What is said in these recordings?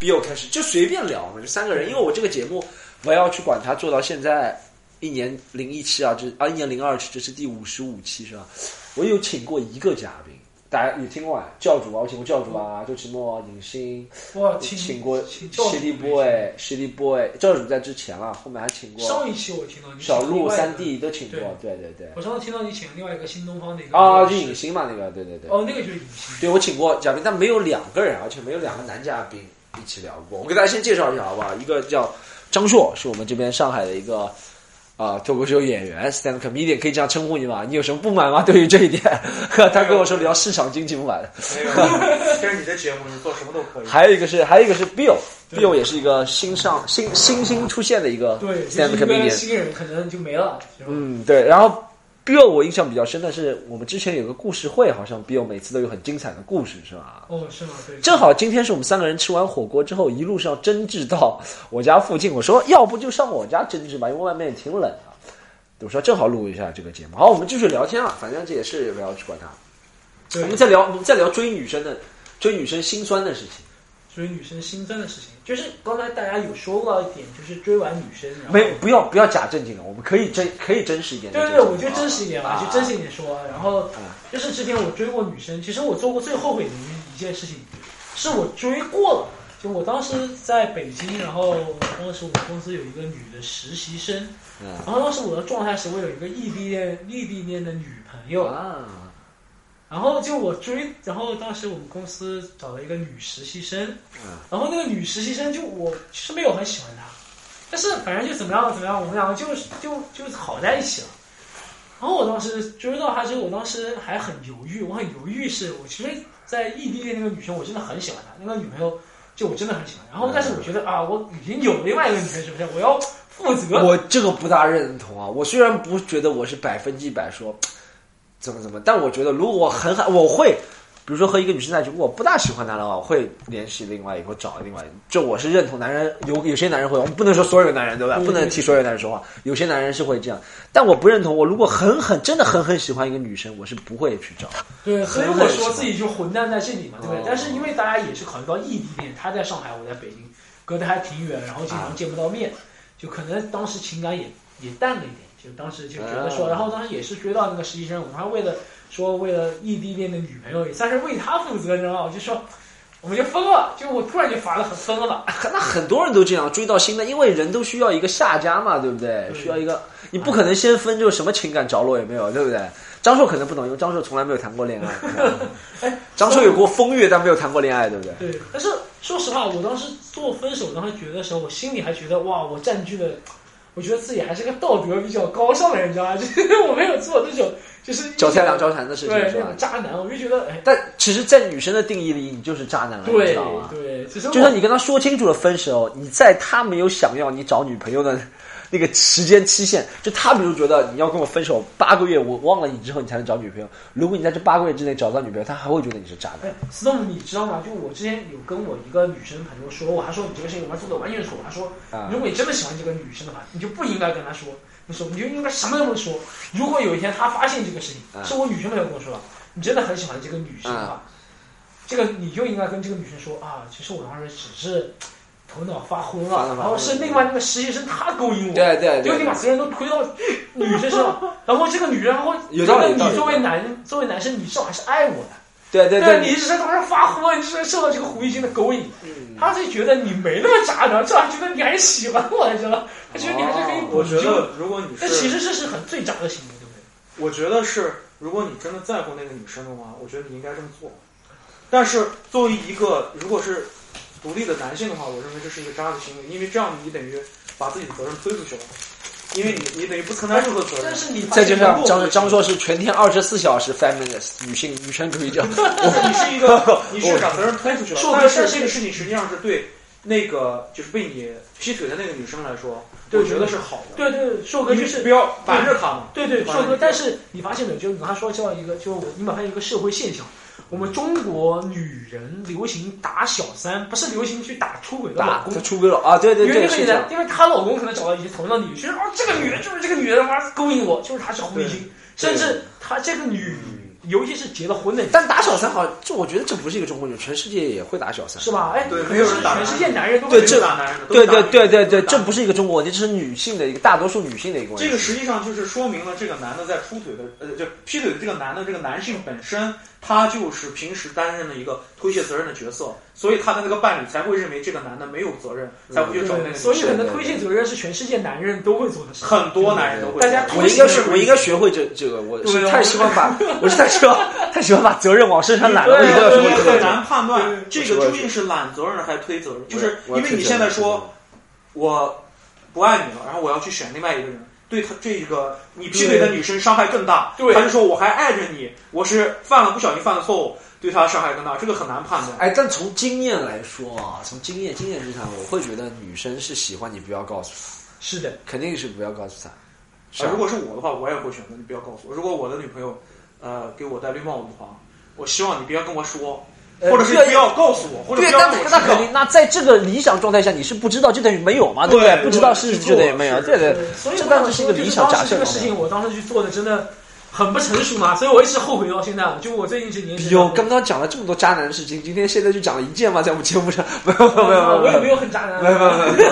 Bill 开始就随便聊嘛，就三个人，因为我这个节目我要去管它做到现在一年零一期啊，这啊一年零二期，这是第五十五期是吧？我有请过一个嘉宾，大家有听过啊？教主啊，我请过教主啊，周奇墨、影星，哇，请请过请教主 CD boy、CD boy，教主在之前了，后面还请过上一期我听到你小鹿、三弟都请过，对对对。我上次听到你请另外一个新东方的一个啊，就就影星嘛，那个，对对对。哦，那个就是影星。对，我请过嘉宾，但没有两个人，而且没有两个男嘉宾一起聊过。我给大家先介绍一下好不好？一个叫张硕，是我们这边上海的一个啊脱口秀演员，stand comedian，可以这样称呼你吗？你有什么不满吗？对于这一点，他跟我说聊市场经济不满。没有，这是你的节目，你做什么都可以。还有一个是，还有一个是 Bill。Bill 也是一个新上新新兴出现的一个对，stand comedian，新人可能就没了，嗯，对。然后 Bill 我印象比较深的是，我们之前有个故事会，好像 Bill 每次都有很精彩的故事，是吧？哦，是吗？对，正好今天是我们三个人吃完火锅之后，一路上争执到我家附近。我说要不就上我家争执吧，因为外面也挺冷的。我说正好录一下这个节目。好，我们继续聊天啊，反正这也是不要去管它。我们在聊，我们在聊追女生的，追女生心酸的事情。追女生心酸的事情，就是刚才大家有说到一点，就是追完女生，然后没，不要不要假正经了，我们可以真可以真实一点对对对，我就真实一点吧，啊就真实一点说。然后啊就是之前我追过女生，其实我做过最后悔的一一件事情，是我追过了。就我当时在北京，然后当时我们公司有一个女的实习生，嗯然后当时我的状态是我有一个异地恋异地恋的女朋友，啊，然后就我追，然后当时我们公司找了一个女实习生，嗯然后那个女实习生就我其实没有很喜欢她，但是反正就怎么样怎么样，我们两个就是就就好在一起了。然后我当时追到她之后，我当时还很犹豫，我很犹豫是，我其实，在异地恋那个女生，我真的很喜欢她，那个女朋友就我真的很喜欢。然后但是我觉得啊，我已经有另外一个女朋友，是不是？我要负责。我这个不大认同啊。我虽然不觉得我是百分之百说怎么怎么，但我觉得如果我很很我会，比如说和一个女生在一起，我不大喜欢她的话，我会联系另外一个，或找另外一个。就我是认同男人有有些男人会，我们不能说所有男人对吧？不能替所有男人说话，有些男人是会这样，但我不认同。我如果很很真的狠狠喜欢一个女生，我是不会去找。对，所以我说自己就混蛋在这里嘛，对不对？哦但是因为大家也是考虑到异地恋，他在上海，我在北京，隔得还挺远，然后经常见不到面，就可能当时情感也也淡了一点，就当时就觉得说，哦然后当时也是追到那个实习生，我们还为了说为了异地恋的女朋友，也算是为他负责，你知道吗？我就说。我们就分了，就我突然就发了很分了，那很多人都这样追到新的，因为人都需要一个下家嘛，对不对？需要一个，你不可能先分就什么情感着落也没有，对不对？张硕可能不懂，因为张硕从来没有谈过恋爱。哎，张硕有过风月，但没有谈过恋爱，对不对？对，但是说实话，我当时做分手当时觉得的时候，我心里还觉得哇，我占据了，我觉得自己还是个道德比较高尚的人，你知道吗？就是我没有做那种就是脚踩两条船的事情是吧渣男，我就觉得哎，但其实，在女生的定义里，你就是渣男了，你对知道吗？对，其实就算你跟他说清楚了分手，你在他没有想要你找女朋友的那个时间期限，就他比如觉得你要跟我分手八个月，我忘了你之后你才能找女朋友。如果你在这八个月之内找到女朋友，他还会觉得你是渣男哎。，Storm，你知道吗？就我之前有跟我一个女生朋友说，我还说你这个事情我们做的完全错。他说，啊如果你真的喜欢这个女生的话，你就不应该跟她说，你说你就应该什么都不说。如果有一天他发现这个事情，啊是我女生朋友跟我说的，你真的很喜欢这个女生的话，这个你就应该跟这个女生说啊，其实我当时只是头脑发昏了，然后是另外那个实习生他勾引我，对对对就你把责任都推到女生身上，然后这个女人，然后有道理有道理你作为男作为男生，你至少还是爱我的。对对对，你只是当时发昏，你只是受到这个狐狸精的勾引，嗯他是觉得你没那么渣男，至少觉得你还是喜欢我，你知道吗？他觉得你还是可以补救。我觉得，如果你但其，实这是很最渣的行为，对不对？我觉得是，如果你真的在乎那个女生的话，我觉得你应该这么做。但是作为一个如果是独立的男性的话，我认为这是一个渣的行为，因为这样你等于把自己的责任推出去了，因为你你等于不承担任何责任但。是你再加上张我张硕是全天二十四小时 feminist 女性女权主义者，你是一个，你是把责任推出去了说，但但是是这个事情实际上是对那个就是被你劈腿的那个女生来说，我觉得是好的。对对，硕哥就是不要瞒着她嘛。对对，硕哥，但是你发现没有？就你刚才说叫一个，就你发现一个社会现象，我们中国女人流行打小三，不是流行去打出轨的老公。出轨了啊！对对对，因为那个女人，。因为她老公可能找到一些同样的理由，就是哦，这个女人就是这个女人，妈勾引我，就是她是狐狸精，甚至她这个女尤其是结了婚的，但打小三好像，这我觉得这不是一个中国人，全世界也会打小三。是吧？哎，对没有人打全世界男人都对这会打男人的，对对对对对，这不是一个中国问题，这是女性的一个大多数女性的一个问题。这个实际上就是说明了这个男的在出腿的，呃，就劈腿的这个男的，这个男性本身，他就是平时担任了一个推卸责任的角色，所以他的那个伴侣才会认为这个男的没有责任，才会去找那个所以可。能推卸责任是全世界男人都会做的事。很多男人都会。大家我应该是我应该学会这这个，我是太喜欢把我是太喜欢太喜欢把责任往身上揽了，我对一定要学会你。很难判断这个究竟是揽责任还是推责任，就是因为你现在说我不爱你了，然后我要去选另外一个人，对他这个你劈腿的女生伤害更大，对还是说我还爱着你，我是犯了不小心犯了错误，对他伤害更大，这个很难判断。哎，但从经验来说啊，从经验经验之上，我会觉得女生是喜欢你不要告诉她，是的，肯定是不要告诉她。是啊，吧如果是我的话，我也会选择你不要告诉我。如果我的女朋友，呃，给我戴绿帽子的话，我希望你不要跟我说，呃或者是不要告诉我，或者对，那肯定，那在这个理想状态下，你是不知道就等于没有嘛，对不对不知道是对就等于没有，对对。所以这当时是一个理想假设这个事情，我当时去做的真的很不成熟嘛，所以我一直后悔到现在。就我最近这年纪，有刚刚讲了这么多渣男的事情，今天现在就讲了一件嘛，在我们节目上，没有没有没有没有。我也没有很渣男，没有没有没有。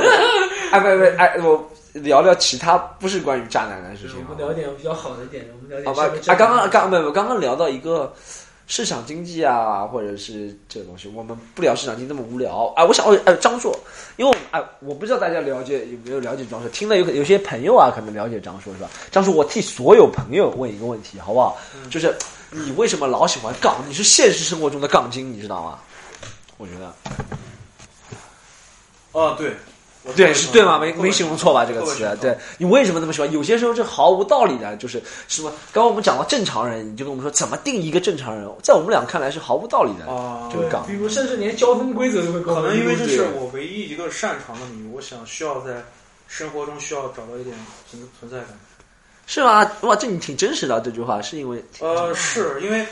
哎不不哎我聊聊其他不是关于渣男的事情。我们聊点比较好的点，我们聊点好吧稍微，正啊，刚刚常刚没有，刚刚聊到一个市场经济啊，或者是这个东西，我们不聊市场经济那么无聊啊。我想，哦，呃，张硕，因为我哎，我不知道大家了解有没有了解张硕，听了有有些朋友啊，可能了解张硕是吧？张硕，我替所有朋友问一个问题，好不好？就是你为什么老喜欢杠？你是现实生活中的杠精，你知道吗？我觉得啊，对，我对，是对吗？没没形容错吧？这个词，对你为什么这么喜欢？有些时候是毫无道理的，就是什么？刚刚我们讲到正常人，你就跟我们说怎么定义一个正常人，在我们俩看来是毫无道理的。啊，这个杠比如甚至连交通规则都会可能因为这是我唯一一个擅长的领域，我想需要在生活中需要找到一点存存在感。是吗？哇，这你挺真实的这句话，是因为，呃，是因为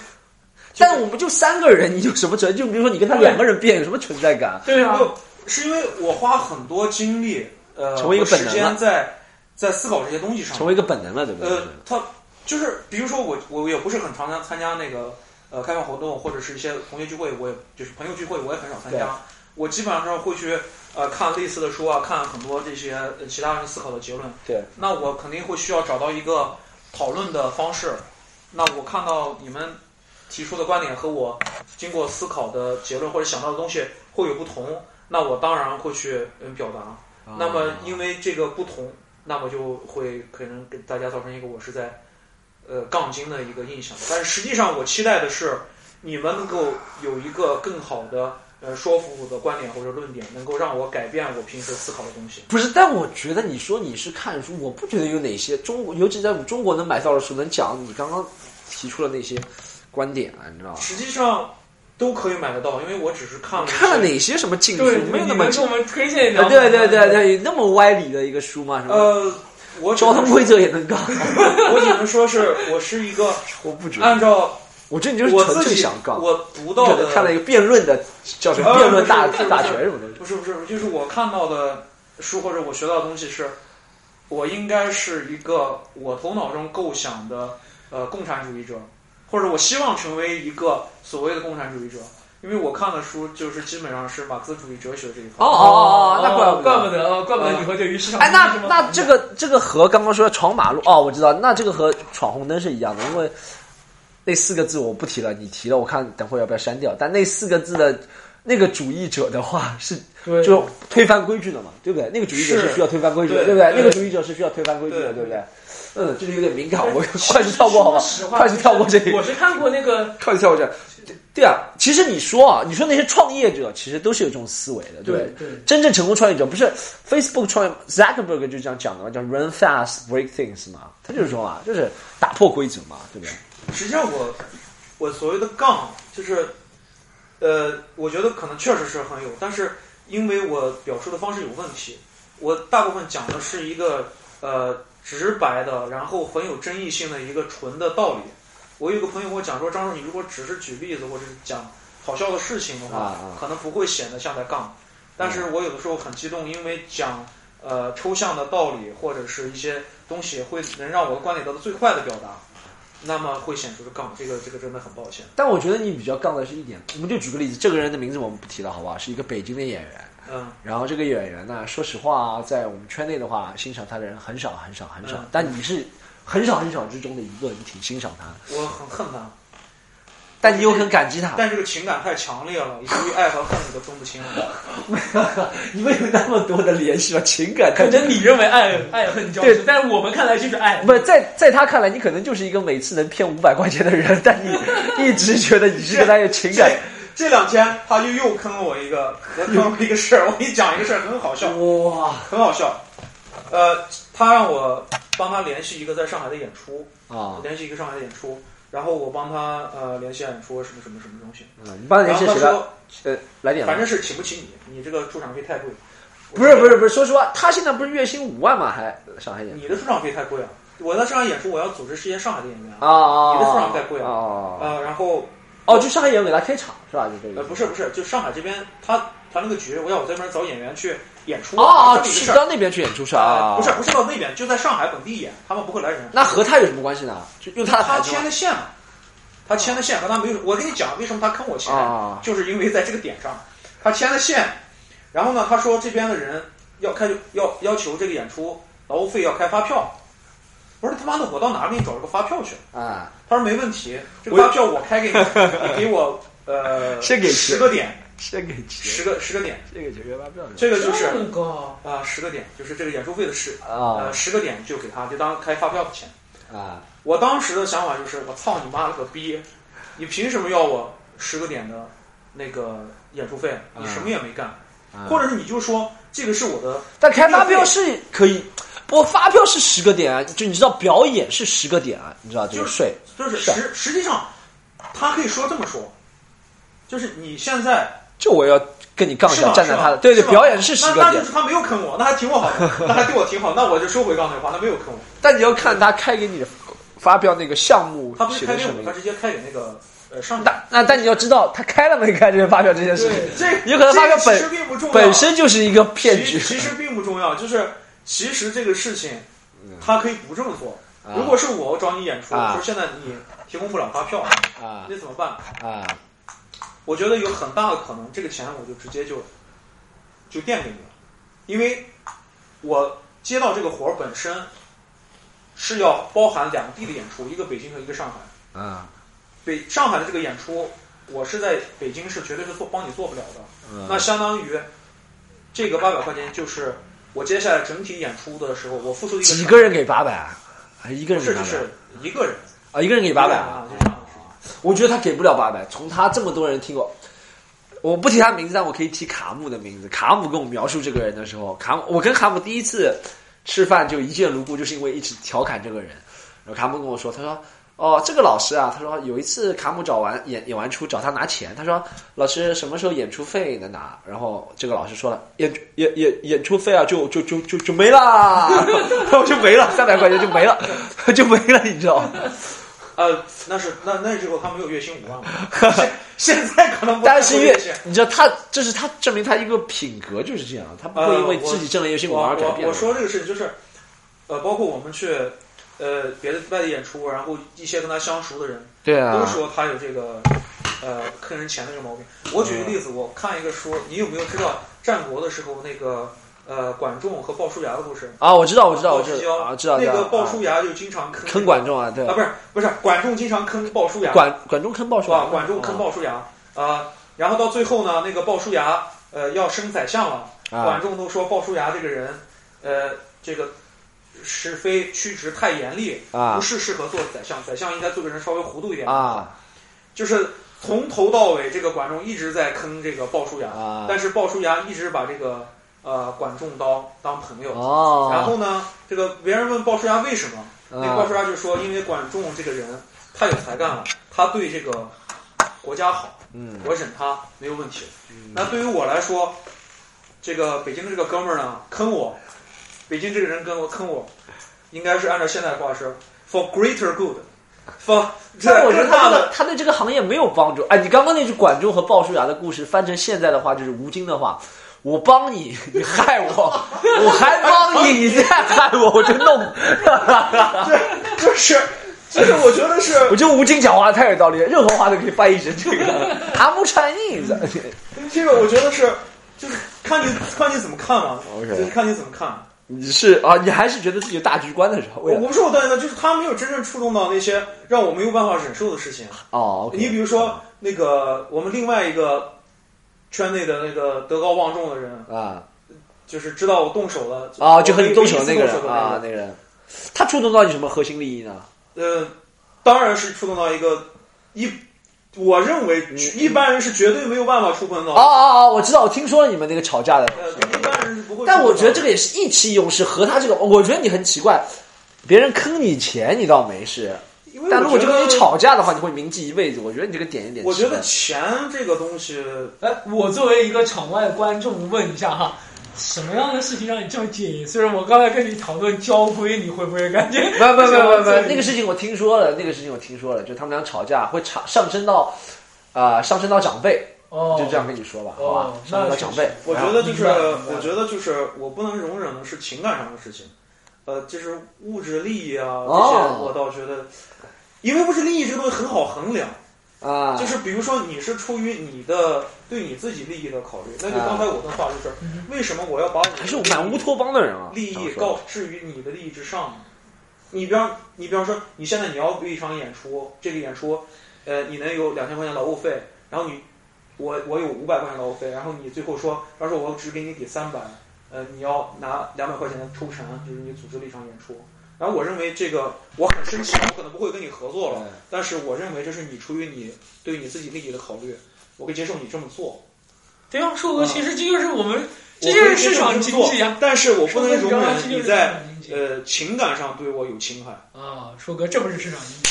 但我们就三个人，你有什么存？就比如说你跟他两个人变，有什么存在感？对啊，不是因为我花很多精力，呃，成为一个时本能在在思考这些东西上成。为一个本能了，对不对？呃，他就是比如说我我也不是很常常参加那个呃开放活动或者是一些同学聚会，我也就是朋友聚会，我也很少参加。我基本上会去呃看类似的书啊，看很多这些呃其他人思考的结论。对，那我肯定会需要找到一个讨论的方式。那我看到你们提出的观点和我经过思考的结论或者想到的东西会有不同，那我当然会去嗯表达。啊那么因为这个不同，那么就会可能给大家造成一个我是在呃杠精的一个印象。但是实际上，我期待的是你们能够有一个更好的呃说服我的观点或者论点，能够让我改变我平时思考的东西。不是，但我觉得你说你是看书，我不觉得有哪些中国，尤其在我们中国能买到的书，能讲你刚刚提出的那些观点啊，你知道吗？实际上都可以买得到，因为我只是看了看了哪些什么禁书，，没有那么给我们推荐一啊，两对对对对，那么歪理的一个书吗？呃，我交通规则也能杠？我只能说是我是一个我不觉得，按照我觉得你就是纯粹想杠。我读到的看了一个辩论的，叫什么呃辩论大大全什么的。不是不是，就是我看到的书或者我学到的东西是，我应该是一个我头脑中构想的呃共产主义者，或者我希望成为一个所谓的共产主义者，因为我看的书就是基本上是马克思主义哲学这一块。哦哦哦，那怪不怪得。不得哦，怪不得你会对于市场哎，那那这个这个和刚刚说的闯马路哦，我知道，那这个和闯红灯是一样的，因为那四个字我不提了，你提了，我看等会儿要不要删掉。但那四个字的那个主义者的话是对就推翻规矩的嘛，对不对？那个主义者是是需要推翻规矩的，对对不对？那个主义者是需要推翻规矩的，对对不对？嗯，这里有点敏感，我快速跳过好吧说实？话快速跳过这里。我是看过那个快速跳过这。对啊，其实你说啊，你说那些创业者其实都是有这种思维的，对不对对真正成功创业者不是 Facebook 创业，Zuckerberg 就这样讲的嘛，叫 Run fast, break things 嘛，他就是说嘛，就是打破规则嘛，对不对？实际上我我所谓的杠就是，呃，我觉得可能确实是很有，但是因为我表述的方式有问题，我大部分讲的是一个呃直白的，然后很有争议性的一个纯的道理。我有个朋友跟我讲说，张叔，你如果只是举例子或者是讲好笑的事情的话，啊啊可能不会显得像在杠。但是我有的时候很激动，因为讲呃抽象的道理或者是一些东西，会能让我的观点得到最快的表达。那么会显出是杠，这个这个真的很抱歉。但我觉得你比较杠的是一点，我们就举个例子，这个人的名字我们不提了，好不好？是一个北京的演员。嗯，然后这个演员呢，说实话，在我们圈内的话，欣赏他的人很少很少很少。嗯但你是很少很少之中的一个，你挺欣赏他，我很恨他，但你又很感激他。但这个情感太强烈了，以至于爱和恨你都分不清了。你们有那么多的联系吗？情感可能你认为爱爱恨交织，但是我们看来就是爱。不在在他看来，你可能就是一个每次能骗五百块钱的人，但你 一直觉得你是跟他有情感。这两天他就又坑了我一个，坑了我一个事儿。我给你讲一个事儿，很好笑，哇很好笑。呃，他让我帮他联系一个在上海的演出，啊！联系一个上海的演出，然后我帮他呃联系演出什么什么什么东西。嗯，你帮他然联系谁了？来点反正是请不起你，你这个出场费太贵。不是不是不是，说实话，他现在不是月薪五万吗？还上海演你的出场费太贵了。我在上海演出，我要组织这些上海的演员啊啊！你的出场太贵了啊！呃，然后哦，就上海演员给他开场是吧？就这个呃不是不是，就上海这边他团了个局，我要我这边找演员去演出。哦哦，这么一个事儿去到那边去演出是吧？啊，啊不是不是到那边，就在上海本地演，他们不会来人。那和他有什么关系呢？就用他的他牵的线嘛，他牵的线和他没有。我跟你讲，为什么他坑我钱，啊就是因为在这个点上，他牵的线，然后呢，他说这边的人要开要要求这个演出劳务费要开发票。我说他妈的，我到哪里给你找这个发票去？啊！他说没问题，这个发票我开给你，你给我呃 先给十个点，先给钱，十个十个点，这个解决发票这个就是啊十个点，就是这个演出费的事啊呃十个点就给他，就当开发票的钱。啊！我当时的想法就是，我操你妈了个逼！你凭什么要我十个点的那个演出费？你什么也没干，啊或者是你就说这个是我的，但开发票是可以，不过发票是十个点啊，就你知道表演是十个点啊，你知道这个税就是实实际上，他可以说这么说，就是你现在就我要跟你杠一下，站在他的对对，表演是十个点那那就，是他没有坑我，那还挺我好的，那还对我挺好，那我就收回刚才的话，他没有坑我。但你要看他开给你的发票那个项目他不是开给我，他的什么。直接开给那个呃上海。那那但你要知道他开了没开这些发票这件事情，这有可能发票本并不重要，本身就是一个骗局。其其实并不重要，就是其实这个事情，他可以不这么做。啊如果是我我找你演出，啊说现在你提供不了发票，啊那怎么办？啊我觉得有很大的可能，这个钱我就直接就就垫给你了，因为我接到这个活儿本身是要包含两地的演出，一个北京和一个上海。啊北上海的这个演出，我是在北京是绝对是做帮你做不了的。嗯那相当于这个八百块钱就是我接下来整体演出的时候，我付出的一个几个人给八百，还一个不是就人给八百是一个人啊？一个人给八百啊。我觉得他给不了八百。从他这么多人听过，我不提他名字，但我可以提卡姆的名字。卡姆跟我描述这个人的时候，卡姆，我跟卡姆第一次吃饭就一见如故，就是因为一直调侃这个人。然后卡姆跟我说，他说。哦，这个老师啊，他说有一次卡姆找完演演完出找他拿钱，他说老师什么时候演出费能拿？然后这个老师说了，演演演演出费啊就就就就就没啦，然后就没了，三百块钱就没了，就没了，你知道吗？呃，那是那那时候他没有月薪五万嘛，现现在可能不但是月薪，你知道他，这是他证明他一个品格就是这样，他不会因为自己挣了月薪五万而改变。我我说这个事情就是，呃，包括我们去呃别的外地演出，然后一些跟他相熟的人对啊，都说他有这个呃坑人钱的这个毛病。我举个例子，我看一个书，你有没有知道战国的时候那个呃管仲和鲍叔牙的故事？啊，我知道，我知道，我知道啊，知道那个鲍叔牙就经常坑坑管仲啊，对。啊，不是不是，管仲经常坑鲍叔牙，管管仲坑鲍叔啊牙，，管仲坑鲍叔牙啊，然后到最后呢，那个鲍叔牙呃要升宰相了，管啊仲都说鲍叔牙这个人呃这个是非曲直太严厉，啊不是适合做宰相，宰相应该做个人稍微糊涂一点啊就是从头到尾这个管仲一直在坑这个鲍叔牙，啊但是鲍叔牙一直把这个呃管仲当当朋友。哦，然后呢，这个别人问鲍叔牙为什么，那个鲍啊叔牙就说，因为管仲这个人太有才干了，他对这个国家好，嗯我忍他没有问题。那对于我来说，这个北京的这个哥们儿呢坑我，北京这个人跟我坑我，应该是按照现代话是 for greater good，for 但我觉得他的他对这个行业没有帮助。哎，你刚刚那句管仲和鲍叔牙的故事翻成现在的话就是吴京的话。我帮你，你害我，我还帮你，你再害我，我就弄。就是就是我觉得是 我觉得吴京讲话太有道理了，任何话都可以翻译成这个。I'm Chinese。这个我觉得是，就是看你看你怎么看嘛就是看你怎么看。你是啊，你还是觉得自己有大局观的时候，我我不是我断的，就是他没有真正触动到那些让我没有办法忍受的事情。哦你比如说那个我们另外一个圈内的那个德高望重的人，啊就是知道我动手了啊，就和你动手那个人人啊，那个人，他触动到你什么核心利益呢？呃，当然是触动到一个一，我认为一般人是绝对没有办法触碰到哦。哦哦，我知道，我听说了你们那个吵架的，呃，一般人是不会。但我觉得这个也是意气用事，和他这个，我觉得你很奇怪，别人坑你钱你倒没事，因为但如果就跟你吵架的话，你会铭记一辈子。我觉得你这个点一点，我觉得钱这个东西，哎，我作为一个场外观众问一下哈，什么样的事情让你这么介意？虽然我刚才跟你讨论交规，你会不会感觉？不不不不不，这那个事情我听说了，那个事情我听说了，就他们俩吵架会吵上升到，啊、上升到长辈，哦，就这样跟你说吧，好吧哦，上升到长辈。我觉得就是，我觉得就是我不能容忍的是情感上的事情，呃，就是物质利益啊这些，哦我倒觉得，因为物质利益这个东西很好衡量，啊，就是比如说你是出于你的对你自己利益的考虑，那就啊刚才我的话就是，嗯为什么我要把我的还是蛮乌托邦的人啊，利益告置于你的利益之上呢？你比方你比方说，你现在你要有一场演出，这个演出，呃，你能有两千块钱劳务费，然后你我我有五百块钱劳务费，然后你最后说，他说我只给你给三百，呃，你要拿两百块钱抽成，就是你组织了一场演出。然后我认为这个我很生气，我可能不会跟你合作了，但是我认为这是你出于你对你自己利益的考虑，我可以接受你这么做。对啊，硕哥，其实这就是我们，这就是市场经济啊。但是我不能容忍你在呃情感上对我有侵害。啊，硕哥，这不是市场经济。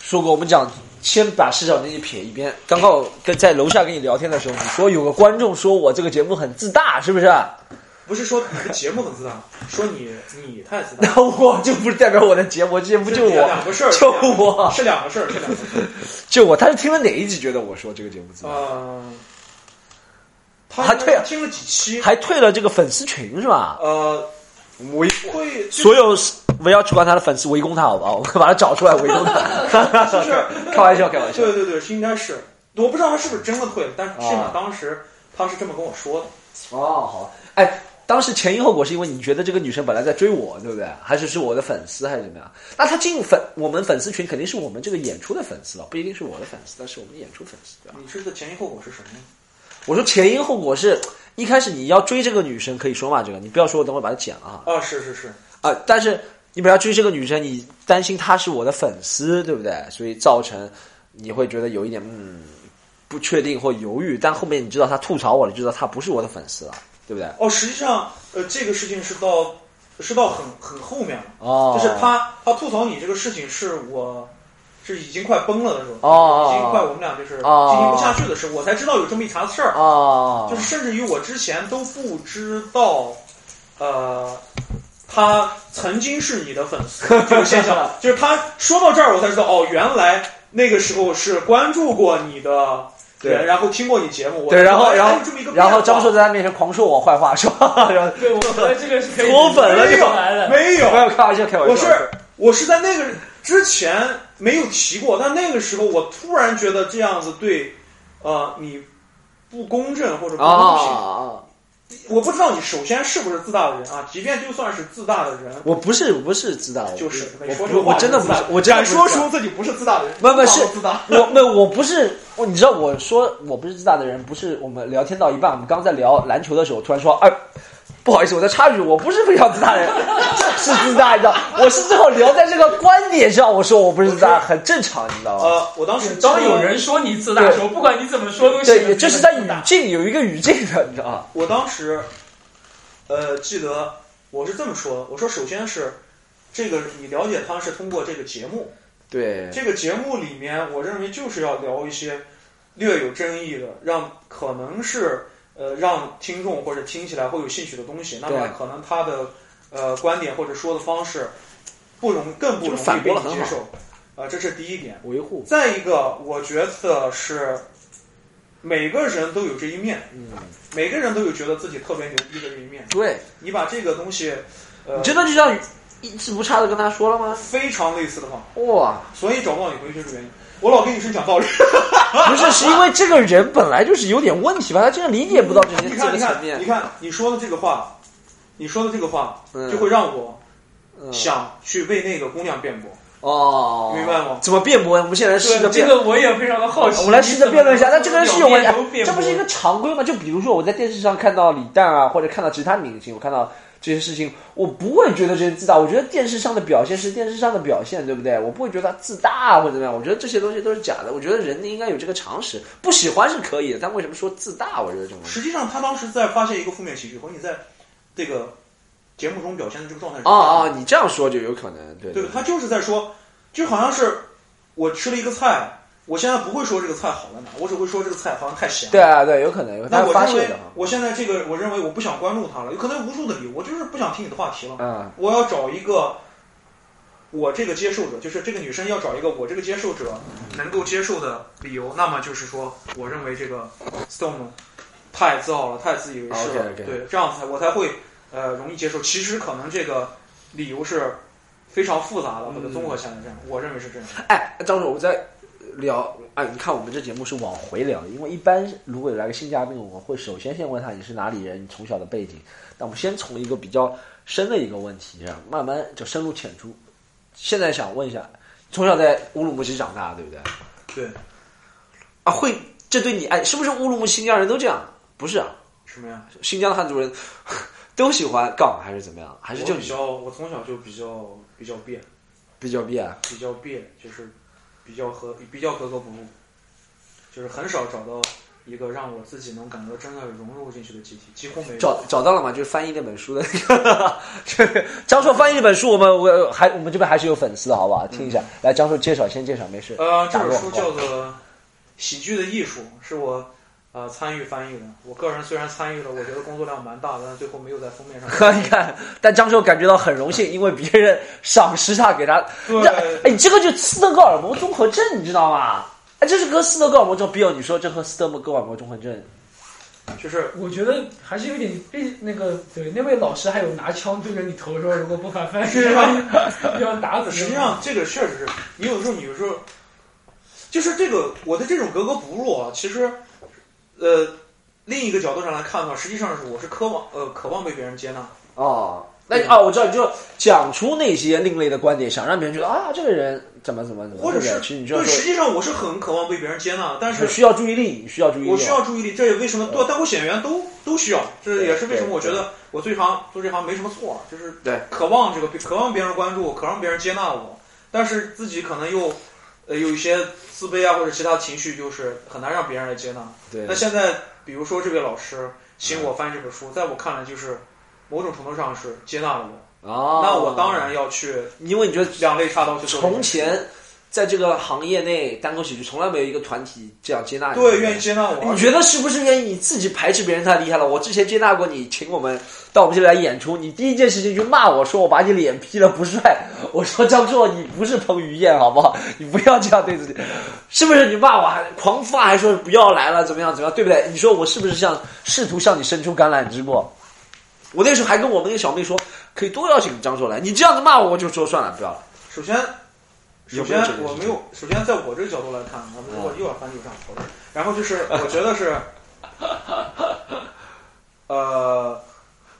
硕哥，我们讲先把市场经济撇一边。刚刚我跟在楼下跟你聊天的时候，你说有个观众说我这个节目很自大，是不是？不是说你的节目很自大，说你你太自大，那我就不是代表我的节目，节目就我，两个事儿，就我，是两个事儿，是两个事儿。就我。他是听了哪一集觉得我说这个节目自大？呃，他还退了听了几期，还退了这个粉丝群是吧？呃，围会所有围绕取关他的粉丝围攻他，好不好？我 把他找出来围攻他。就是开玩笑，开玩笑。对对对，是应该是，我不知道他是不是真的退了，但是起码啊当时他是这么跟我说的。哦，好，哎，当时前因后果是因为你觉得这个女生本来在追我，对不对？还是是我的粉丝，还是怎么样？那她进粉我们粉丝群，肯定是我们这个演出的粉丝了，不一定是我的粉丝，但是我们演出粉丝，对吧？你说的前因后果是什么呢？我说前因后果是一开始你要追这个女生，可以说嘛？这个你不要说，我等会儿把它剪了哈。啊，是是是，啊、但是你本来追这个女生，你担心她是我的粉丝，对不对？所以造成你会觉得有一点嗯不确定或犹豫，但后面你知道她吐槽我了，就知道她不是我的粉丝了，对不对？哦，实际上，呃，这个事情是到是到很很后面了。哦，就是他他吐槽你这个事情是我是已经快崩了的时候，哦已经快我们俩就是进哦行不下去的时候，我才知道有这么一茬子事儿。哦，就是甚至于我之前都不知道，呃，他曾经是你的粉丝这个 现象，就是他说到这儿，我才知道哦，原来那个时候是关注过你的对，然后听过你节目，对，然后哎然后然后张硕在他面前狂说我坏话，是吧？然 后对，我觉得这个是可以 脱粉了理解就来的。没有没有开玩笑，开玩笑。我是我是在那个之前没有提过，但那个时候我突然觉得这样子对，呃，你不公正或者不啊公平。啊！我不知道你首先是不是自大的人啊，即便就算是自大的人，我不是，我不是自大，的人就是我没说这话我真的不是我真的敢说出自己不是自大的人，不不是自大。我没我不是我，你知道我说我不是自大的人，不是我们聊天到一半，我们刚在聊篮球的时候，突然说，哎，不好意思，我在插一句，我不是非常自大的人，是自大，你知道，我是最后聊在这个观点上，我说我不是自大，很正常，你知道吗？呃，我当时当有人说你自大的时候，不管你怎么说都显得对，就是在语境有一个语境的，你知道吗？我当时，呃，记得我是这么说的，我说首先是这个你了解他是通过这个节目，对，这个节目里面，我认为就是要聊一些略有争议的，让可能是呃让听众或者听起来会有兴趣的东西。那对么可能他的呃观点或者说的方式不容更不容易被接受，啊、这是第一点。维护，再一个，我觉得是每个人都有这一面，嗯，每个人都有觉得自己特别牛逼的这一面。对，你把这个东西，呃，你真的就像一字不差的跟他说了吗？非常类似的话，哇，所以找不到你回去是原因。我老跟女生讲道理，不是，是因为这个人本来就是有点问题吧？他竟然理解不到这些这你看，你看，你。看，你说的这个话，你说的这个话，嗯就会让我嗯想去为那个姑娘辩驳，哦，明白吗？怎么辩驳？我们现在试着辩。这个我也非常的好奇。我们来试着辩论一下，那这个人是有问题这不是一个常规吗？就比如说我在电视上看到李诞啊，或者看到其他明星，我看到这些事情，我不会觉得这些自大。我觉得电视上的表现是电视上的表现，对不对？我不会觉得他自大啊或者怎么样。我觉得这些东西都是假的。我觉得人应该有这个常识，不喜欢是可以的，但为什么说自大？我觉得这种。实际上，他当时在发现一个负面情绪和你在这个节目中表现的这个状态是一哦样的哦，你这样说就有可能，对对吧？他就是在说，就好像是我吃了一个菜，我现在不会说这个菜好在哪，我只会说这个菜好像太咸了。对啊，对，有可能，有可那我认为。我现在这个，我认为我不想关注他了，有可能有无数的理由，我就是不想听你的话题了。嗯我要找一个我这个接受者，就是这个女生要找一个我这个接受者能够接受的理由，那么就是说，我认为这个 Stone 太自傲了，太自以为是了对，这样才我才会呃容易接受。其实可能这个理由是非常复杂的或者综合起来这样，我认为是这样。哎，张总，我在聊，哎，你看我们这节目是往回聊，因为一般如果有来个新嘉宾，我们会首先先问他你是哪里人，你从小的背景。那我们先从一个比较深的一个问题，慢慢就深入浅出。现在想问一下，从小在乌鲁木齐长大，对不对？对，啊，会这对你哎，是不是乌鲁木齐新疆人都这样？不是啊，什么呀？新疆的汉族人 都喜欢杠还是怎么样？还是就比较，我从小就比较比较变，比较变？比较变，就是比较合比较格格不入，就是很少找到一个让我自己能感到真的融入进去的集体，几乎没有。找找到了嘛？就是翻译那本书的那个，这个张硕翻译那本书，我们我还我们这边还是有粉丝的，好不好？听一下，来张硕介绍，先介绍，没事。呃，这本书叫做《喜剧的艺术》，是我呃参与翻译的。我个人虽然参与了，我觉得工作量蛮大的，但最后没有在封面上。你看，但张硕感觉到很荣幸，因为别人赏识他，给他。对这哎，这个就斯德哥尔摩综合症，你知道吗？哎，这是跟斯德哥尔摩症，比尔，你说这和斯德哥尔摩综合症，就是我觉得还是有点被那个对那位老师还有拿枪对着你头说，如果不反翻译 要打死。实际上这个确实是你有时候你有时候就是这个我的这种格格不入啊，其实呃另一个角度上来看的话，实际上是我是渴望呃渴望被别人接纳。哦，那你哦，我知道，你就讲出那些另类的观点，想让别人觉得啊，这个人怎么怎么怎么，或者是对实你就对，实际上我是很渴望被别人接纳，但是需要注意力，需要注意力，我需要注意力，这也为什么对单口演员都都需要，这也是为什么我觉得我做这行没什么错，就是对渴望这个渴望别人关注，渴望别人接纳我，但是自己可能又呃有一些自卑啊或者其他情绪，就是很难让别人来接纳。对那现在比如说这位老师请我翻译这本书，在我看来就是某种程度上是接纳了我，哦，那我当然要去因为你觉得两肋插刀去做这件事。从前在这个行业内，单口喜剧从来没有一个团体这样接纳你，对愿意接纳我，你觉得是不是因为你自己排斥别人太厉害了？我之前接纳过你，请我们到我们这里来演出，你第一件事情就骂我说我把你脸 P 了不帅。我说张硕，你不是彭于晏好不好？你不要这样对自己，是不是？你骂我还狂发，还说不要来了，怎么样怎么样，对不对？你说我是不是像试图向你伸出橄榄枝过？我那时候还跟我们那个小妹说，可以多邀请张硕来。你这样子骂我，我就说算了，不要了。首先，首先我没有，首先在我这个角度来看，我们如果又要翻这个上讨论，然后就是我觉得是，呃，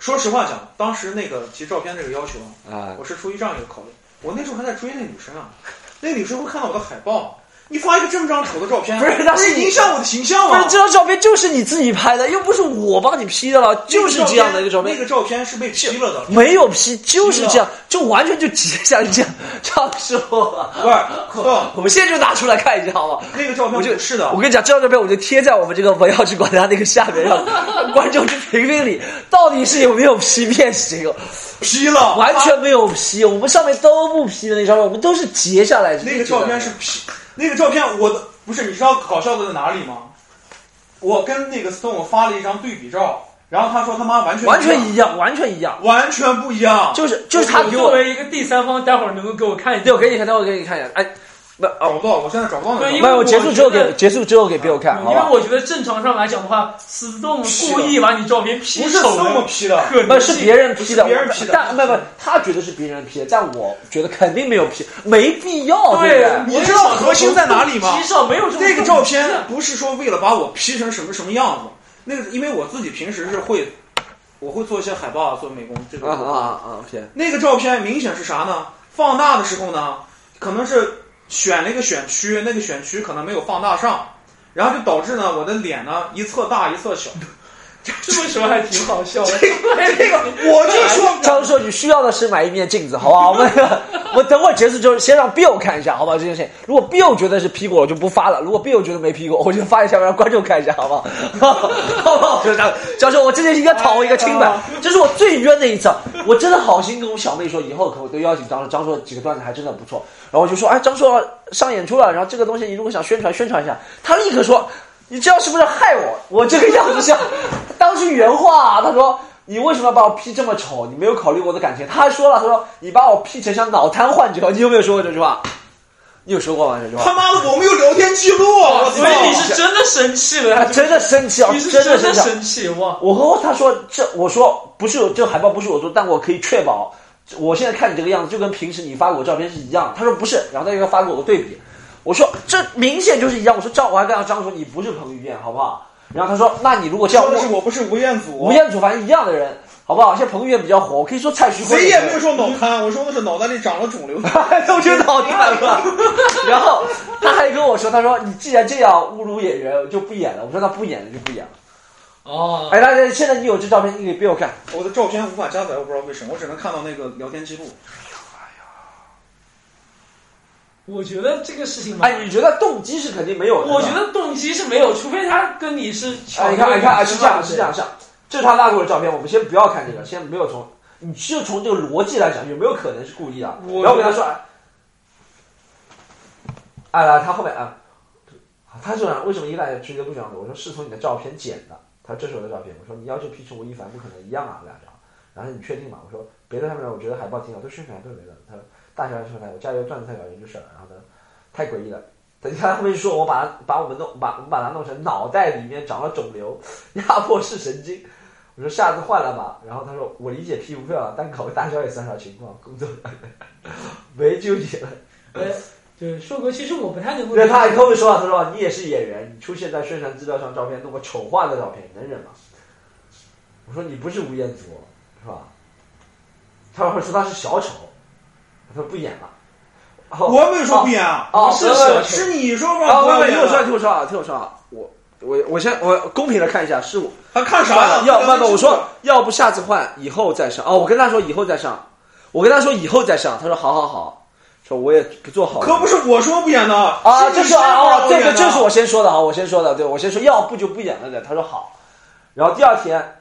说实话讲，当时那个提照片这个要求啊，啊，我是出于这样一个考虑，我那时候还在追那女生啊，那女生会看到我的海报。你发一个这么张丑的照片，不是那是影响我的形象吗不是？这张照片就是你自己拍的，又不是我帮你 P 的了，就是这样的一个照片。那个照片是被 P 了的，没有 P，就是这样，就完全就截下来这样，张硕，不是，哦我们现在就拿出来看一下，好不好？那个照片我就是的我，跟你讲，这张照片我就贴在我们这个我要去管家那个下面，让 观众去评评理，到底是有没有 P 变形，P 了，完全没有 P，我们上面都不 P 的那张照片，我们都是截下来。那个照片是 P，那个照片我的不是，你知道搞笑的在哪里吗？我跟那个 Stone 发了一张对比照，然后他说他妈完全完全一一样，完全一样，完全不一样，就是就是他给我作为一个第三方，待会儿能够给我看一下。对，我给你看，待会儿给你看一下。哎，不哦，找不到，我现在找不到那个对因为照片。没有，结束之后我觉得给结束之后给 Bill 看，好吧？因为我觉得正常上来讲的话，死动故意把你照片 P 不是丑这么的，P 的，可能不是别人 P 的，不是别人 P 的但不不，他觉得是别人 P 的，但我觉得肯定没有 P，没必要，对对不对？你知道核心在哪里吗 P 上没有这么这个照片不是说为了把我 P 成什么什么样子，那个因为我自己平时是会，我会做一些海报啊，做美工这个。啊啊啊！OK，那个照片明显是啥呢？放大的时候呢，可能是选了一个选区，那个选区可能没有放大上，然后就导致呢我的脸呢一侧大一侧小。这么说还挺好笑的。这个我就说张硕，你需要的是买一面镜子，好不好？我们 我等会结束之后，先让 Bill 看一下，好不好？这件事情，如果 Bill 觉得是 P 过，我就不发了；如果 Bill 觉得没 P 过，我就发一下让观众看一下，好不好？好不好？张张硕，我这件事应该讨我一个清白，这是我最冤的一次。我真的好心跟我小妹说，以后可我都邀请张硕，张硕几个段子还真的不错。然后我就说，哎，张硕上演出了，然后这个东西你如果想宣传宣传一下，他立刻说。你这样是不是害我？我这个样子像，当时原话、啊他说：“你为什么要把我 P 这么丑？你没有考虑我的感情。”他还说了：“他说你把我 P 成像脑瘫患者。”你有没有说过这句话？你有说过吗？这句话？他妈的我们有聊天记录，我操！所以你是真的生气了，呀真的生气啊！你是真的生气啊。生气哇！我和他说这，我说不是这海报不是我做，但我可以确保，我现在看你这个样子就跟平时你发给我照片是一样。他说不是，然后他又发给我个对比，我说这明显就是一样。我说张，我还跟他张说你不是彭于晏，好不好？然后他说那你如果叫说的我是我不是吴彦祖，吴彦祖，反正一样的人，好不好？现在彭于晏比较火，我可以说蔡徐坤，谁也没有说脑瘫，我说的是脑袋里长了肿瘤。都觉得好看了。然后他还跟我说，他说你既然这样侮辱演员，就不演了。我说那不演了就不演了。哦，哎，大家现在你有这照片，你给 Bill 看。我的照片无法加载，我不知道为什么，我只能看到那个聊天记录。我觉得这个事情嘛，哎，你觉得动机是肯定没有的？我觉得动机是没有，除非他跟你是巧哎，你看，你看，哎是这样，是这样，是这样。这是他拉给我的照片，我们先不要看这个，先没有从，你就从这个逻辑来讲，有没有可能是故意的？我然后我跟他说，哎，哎，来，他后面啊，他说为什么一来直接不讲的？我说是从你的照片剪的。他说这是我的照片。我说你要求 P 成吴亦凡不可能一样啊，我俩讲。然后你确定吗？我说别的上面我觉得海报挺好，都宣传都是没的。他说大小宣传，我加油段子太搞人就是了。然后呢，太诡异了。等他后面说我把他把我们弄把我们把他弄成脑袋里面长了肿瘤，压迫式神经。我说下次换了吧。然后他说我理解 P 不漂亮，但考个大小也算啥情况，工作没纠结了。哎，对，硕哥，其实我不太能够。对，他还跟我说了，他说你也是演员，你出现在宣传资料上照片弄个丑化的照片，你能忍吗？我说你不是吴彦祖，是吧？他会说他是小丑，他说不演了。哦我没有说不演啊，哦，是不小丑是你说啊，说不要演不不，听我说，听我说啊，听我说啊，我我我先我公平的看一下，是我他看啥呀？要慢慢，我说要不下次换，以后再上。哦，我跟他说以后再上，我跟他说以后再上，他说好好好，说我也不做好。可不是我说不演的啊，这是啊哦，这个这是我先说的啊，我先说的，对我先说，要不就不演了的。他说好，然后第二天，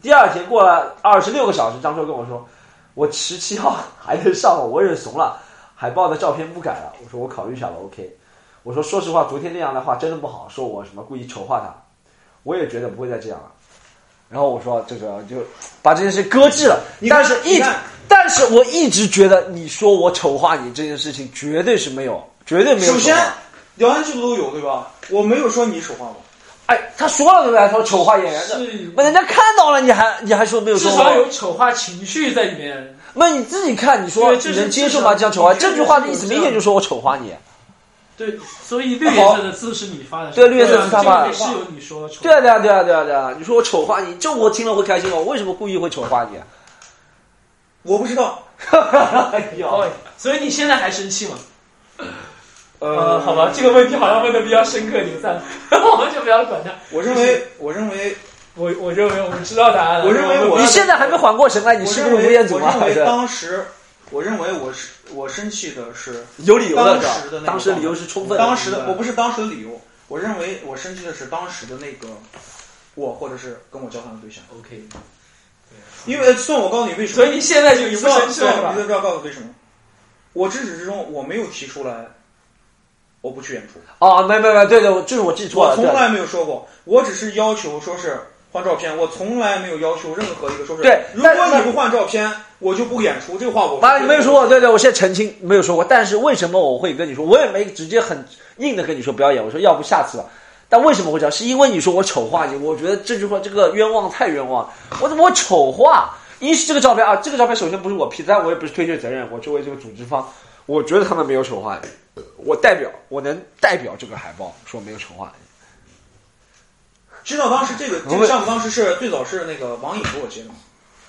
第二天过了二十六个小时，张硕跟我说，我十七号还能上吗？我认怂了，海报的照片不改了。我说我考虑一下吧，OK。我说说实话，昨天那样的话真的不好，说我什么故意丑化他，我也觉得不会再这样了。然后我说这个就把这件事搁置了，但是一直，但是我一直觉得你说我丑化你这件事情绝对是没有，绝对没有。首先聊天记录都有对吧？我没有说你丑化我，哎，他说了对不对？他说丑化演员的，是那人家看到了，你还你还说没有至说至？少有丑化情绪在里面。那你自己看，你说你能接受吗？这样丑化，这句话的意思明显就说我丑化你。对，所以绿颜色的字是你发的，对绿颜色的是他发的是有你说丑。对啊，对啊，对啊，对啊，对啊！你说我丑化你，这我听了会开心吗？我为什么故意会丑化你？我不知道。哎呦，哦，所以你现在还生气吗？呃呃，好吧，这个问题好像问的比较深刻，刘赞，我们就不要管他。我认为，我认为，我我认为我们知道答案了。我认为我你现在还没缓过神来，你是不是吴我认为，彦祖吗？我认为当时，我认为我是我生气的是有理由的，当时的那个当时理由是充分的。当时的，我不是当时的理由，我认为我生气的是当时的那个我，或者是跟我交谈的对象。OK，因为算我告诉你为什么，所以你现在就你不生气了，是吧算你？知道告诉我为什么？我至始至终我没有提出来，我不去演出，啊，没没没，对对，这是我记错了。我从来没有说过，我只是要求说是换照片，我从来没有要求任何一个说是，对如果你不换照片，我就不演出。这个话我妈，你没有说过，对对，我现在澄清没有说过。但是为什么我会跟你说？我也没直接很硬的跟你说不要演，我说要不下次吧。但为什么会这样？是因为你说我丑化你，我觉得这句话这个冤枉太冤枉。我怎么我丑化？一是这个照片啊，这个照片首先不是我 P，但我也不是推卸责任，我作为这个组织方，我觉得他们没有丑化你，我代表我能代表这个海报说没有丑化你。知道当时这个这个项目当时是最早是那个网瘾给我接的，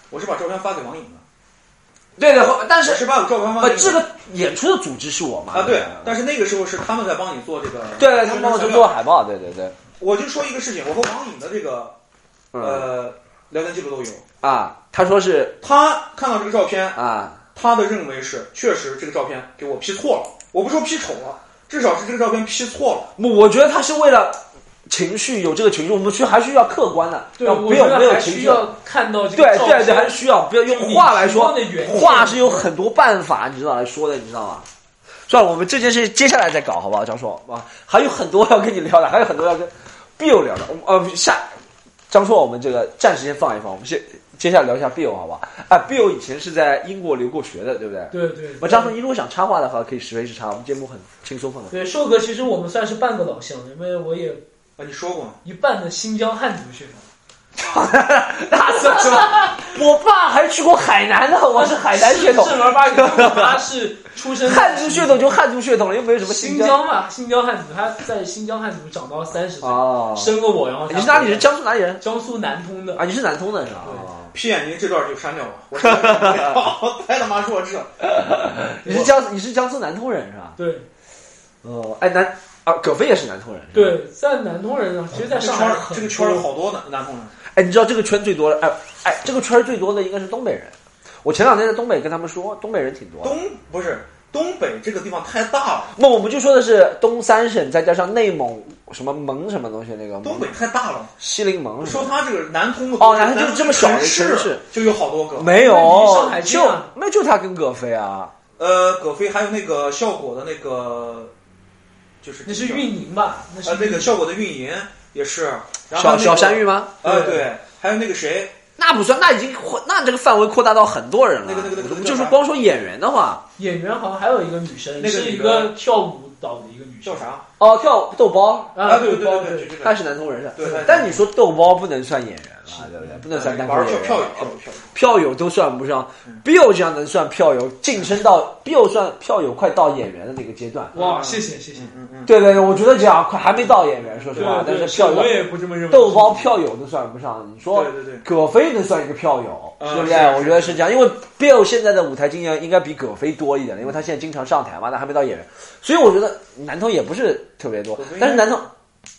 我是把照片发给网瘾的，对对，但是我是把我照片发给呃这个演出的组织是我嘛？啊对，但是那个时候是他们在帮你做这个，对对，他们帮我做做海报，对对对，我就说一个事情，我和网瘾的这个嗯。呃聊天记录都有，啊，他说是他看到这个照片，啊，他的认为是确实这个照片给我 P 错了，我不说 P 丑了，至少是这个照片 P 错了。我觉得他是为了情绪有这个情绪，我们需还需要客观的，对，要没有没有情绪。要看到这对对对，还是需要不要用话来说话是有很多办法，你知道来说的，你知道吗？算了，我们这件事接下来再搞，好不好，张硕啊？还有很多要跟你聊的，还有很多要跟 Bill 聊的。呃下张硕，我们这个暂时先放一放，我们先接下来聊一下 Bill 好不好？啊，Bill 以前是在英国留过学的，对不对？对对，我张硕，你如果想插话的话，可以实锤实插，我们节目很轻松放的。对硕哥，其实我们算是半个老乡，因为我也啊，你说过吗？一半的新疆汉族血统。那算什么？我爸还去过海南呢，我是海南血统。正儿八经，我妈是出生汉族血统就汉族血统了，又没有什么新疆。嘛，新疆汉族，他在新疆汉族长到三十岁，哦，生了我，然后你是哪里人？江苏哪里人？江苏南通的。啊，你是南通的是吧？屁眼睛这段就删掉吧，我删掉了太他妈弱智了。你是江你是江苏南通人是吧？对哦，哎南啊，葛飞也是南通人。是吧，对，在南通人呢，其实在上海很这个圈儿好多南南通人，哎，你知道这个圈最多的？哎哎，这个圈最多的应该是东北人。我前两天在东北跟他们说，东北人挺多。东不是东北这个地方太大了，那我们就说的是东三省，再加上内蒙什么蒙什么东西那个东北太大了。西陵蒙。说他这个南通的哦南通就是这么小的城城市就有好多个。没有上海，就啊那就他跟葛飞啊。呃，葛飞还有那个效果的那个，就是那是运营吧？那是呃那个效果的运营也是。然后小那个小山芋吗？呃对，还有那个谁，那不算，那已经扩，那这个范围扩大到很多人了。那个那个那个我们就是光说演员的话，演员好像还有一个女生，那个是一个跳舞蹈的一个女生叫啥？哦，跳豆包，啊，对对对对，他。是南通人是吧。对对，但你说豆包不能算演员了，对不对？不能算单口玩演员。票票友票友都算不上嗯，Bill 这样能算票友，晋升到 Bill 算票友，快到演员的那个阶段。哇，谢谢谢谢。嗯嗯。对对对，我觉得这样快还没到演员，说实话，但是票友我也不这么认为。豆包票友都算不上。你说对对对，葛飞能算一个票友，嗯对不对？我觉得是这样，因为 Bill 现在的舞台经验应该比葛飞多一点，因为他现在经常上台嘛，但还没到演员，所以我觉得南通也不是特别多，但是难道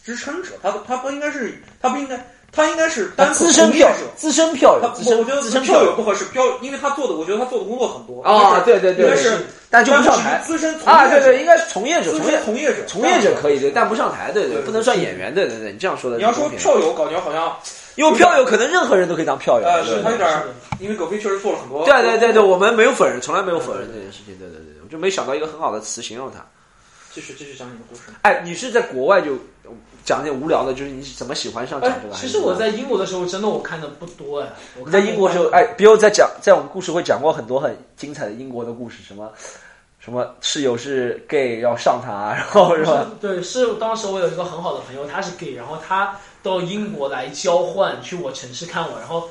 支撑者，他他不应该是，他不应该，他应该是单口资深票从业者。资深票友，他我觉得资深票友友。不合适，票，因为他做的，我觉得他做的工作很多。啊，对对对，应该是但就不上台。资深啊，对对，应该是从业者，从业从业者，从业者可以对，但不上台，对对对不能算演员，对对对，你这样说的你要说票友，感觉好像，因为票友可能任何人都可以当票友，呃，是他有点因为狗飞确实做了很多。对对对对，我们没有否认，从来没有否认这件事情，对对对对，我就没想到一个很好的词形容他。继续继续讲你的故事。哎，你是在国外就讲点无聊的，就是你是怎么喜欢上讲哎这个？，其实我在英国的时候，真的我看的不多哎。我你在英国的时候，哎，比如在讲，在我们故事会讲过很多很精彩的英国的故事，什么什么室友是 gay 要上他，然后是吧？对，是当时我有一个很好的朋友，他是 gay，然后他到英国来交换，去我城市看我，然后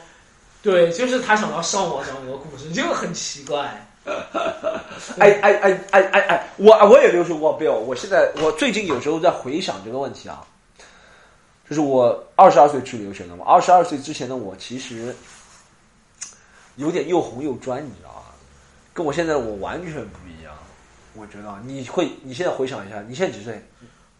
对，就是他想要上我这样一个故事，就很奇怪。哎哎哎哎哎哎，我我也留学过 Bill，我现在我最近有时候在回想这个问题啊，就是我二十二岁去留学的嘛，二十二岁之前的我其实有点又红又专，你知道吧？跟我现在我完全不一样。我觉得你会，你现在回想一下，你现在几岁？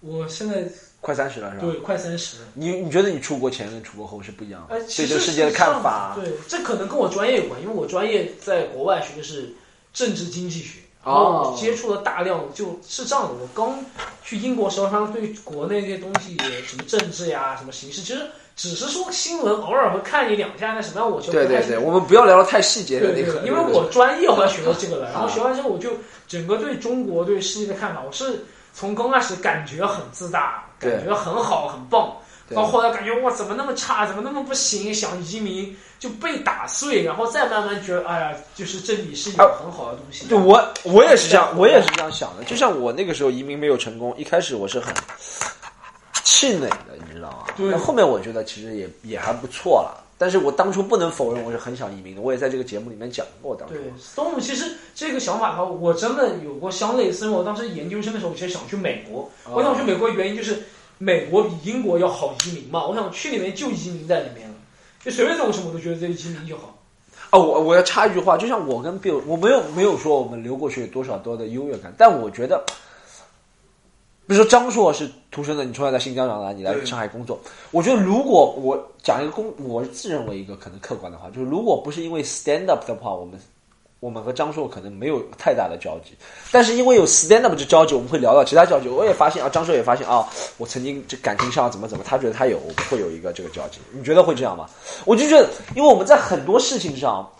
我现在快三十了是吧？对快三十了，你你觉得你出国前跟出国后是不一样的？哎，对这个世界的看法？对，这可能跟我专业有关，因为我专业在国外学的是政治经济学，然哦。后我接触了大量，就是这样的。我刚去英国时候，他们对国内那些东西，什么政治呀、什么形势，其实只是说新闻偶尔会看一两下，那什么样我就对对对，我们不要聊的太细节的对对那个，，因为我专业我要学的这个了，然后啊学完之后，我就整个对中国对世界的看法，我是从刚开始感觉很自大，感觉很好很棒，对到后来感觉哇怎么那么差，怎么那么不行，想移民就被打碎，然后再慢慢觉得哎呀，就是这里是一个很好的东西的。对我我也是这样，我也是这样想的。就像我那个时候移民没有成功，一开始我是很气馁的，你知道吗？对后面我觉得其实也也还不错了。但是我当初不能否认我是很想移民的，我也在这个节目里面讲过。当初对，Storm 其实这个想法的话，我真的有过相类似。因为我当时研究生的时候，我其实想去美国。哦我想去美国的原因就是美国比英国要好移民嘛，我想去里面就移民在里面了，就随便做什么我都觉得这移民就好。哦，我我要插一句话，就像我跟 Bill，我没有没有说我们留过学有多少多的优越感，但我觉得，比如说张硕是土生的，你从小在新疆长大，你来上海工作，我觉得如果我讲一个公，我自认为一个可能客观的话，就是如果不是因为 stand up 的话，我们我们和张硕可能没有太大的交集，但是因为有 stand up 这交集，我们会聊到其他交集。我也发现啊，张硕也发现啊，我曾经这感情上怎么怎么，他觉得他有，我们会有一个这个交集。你觉得会这样吗？我就觉得，因为我们在很多事情上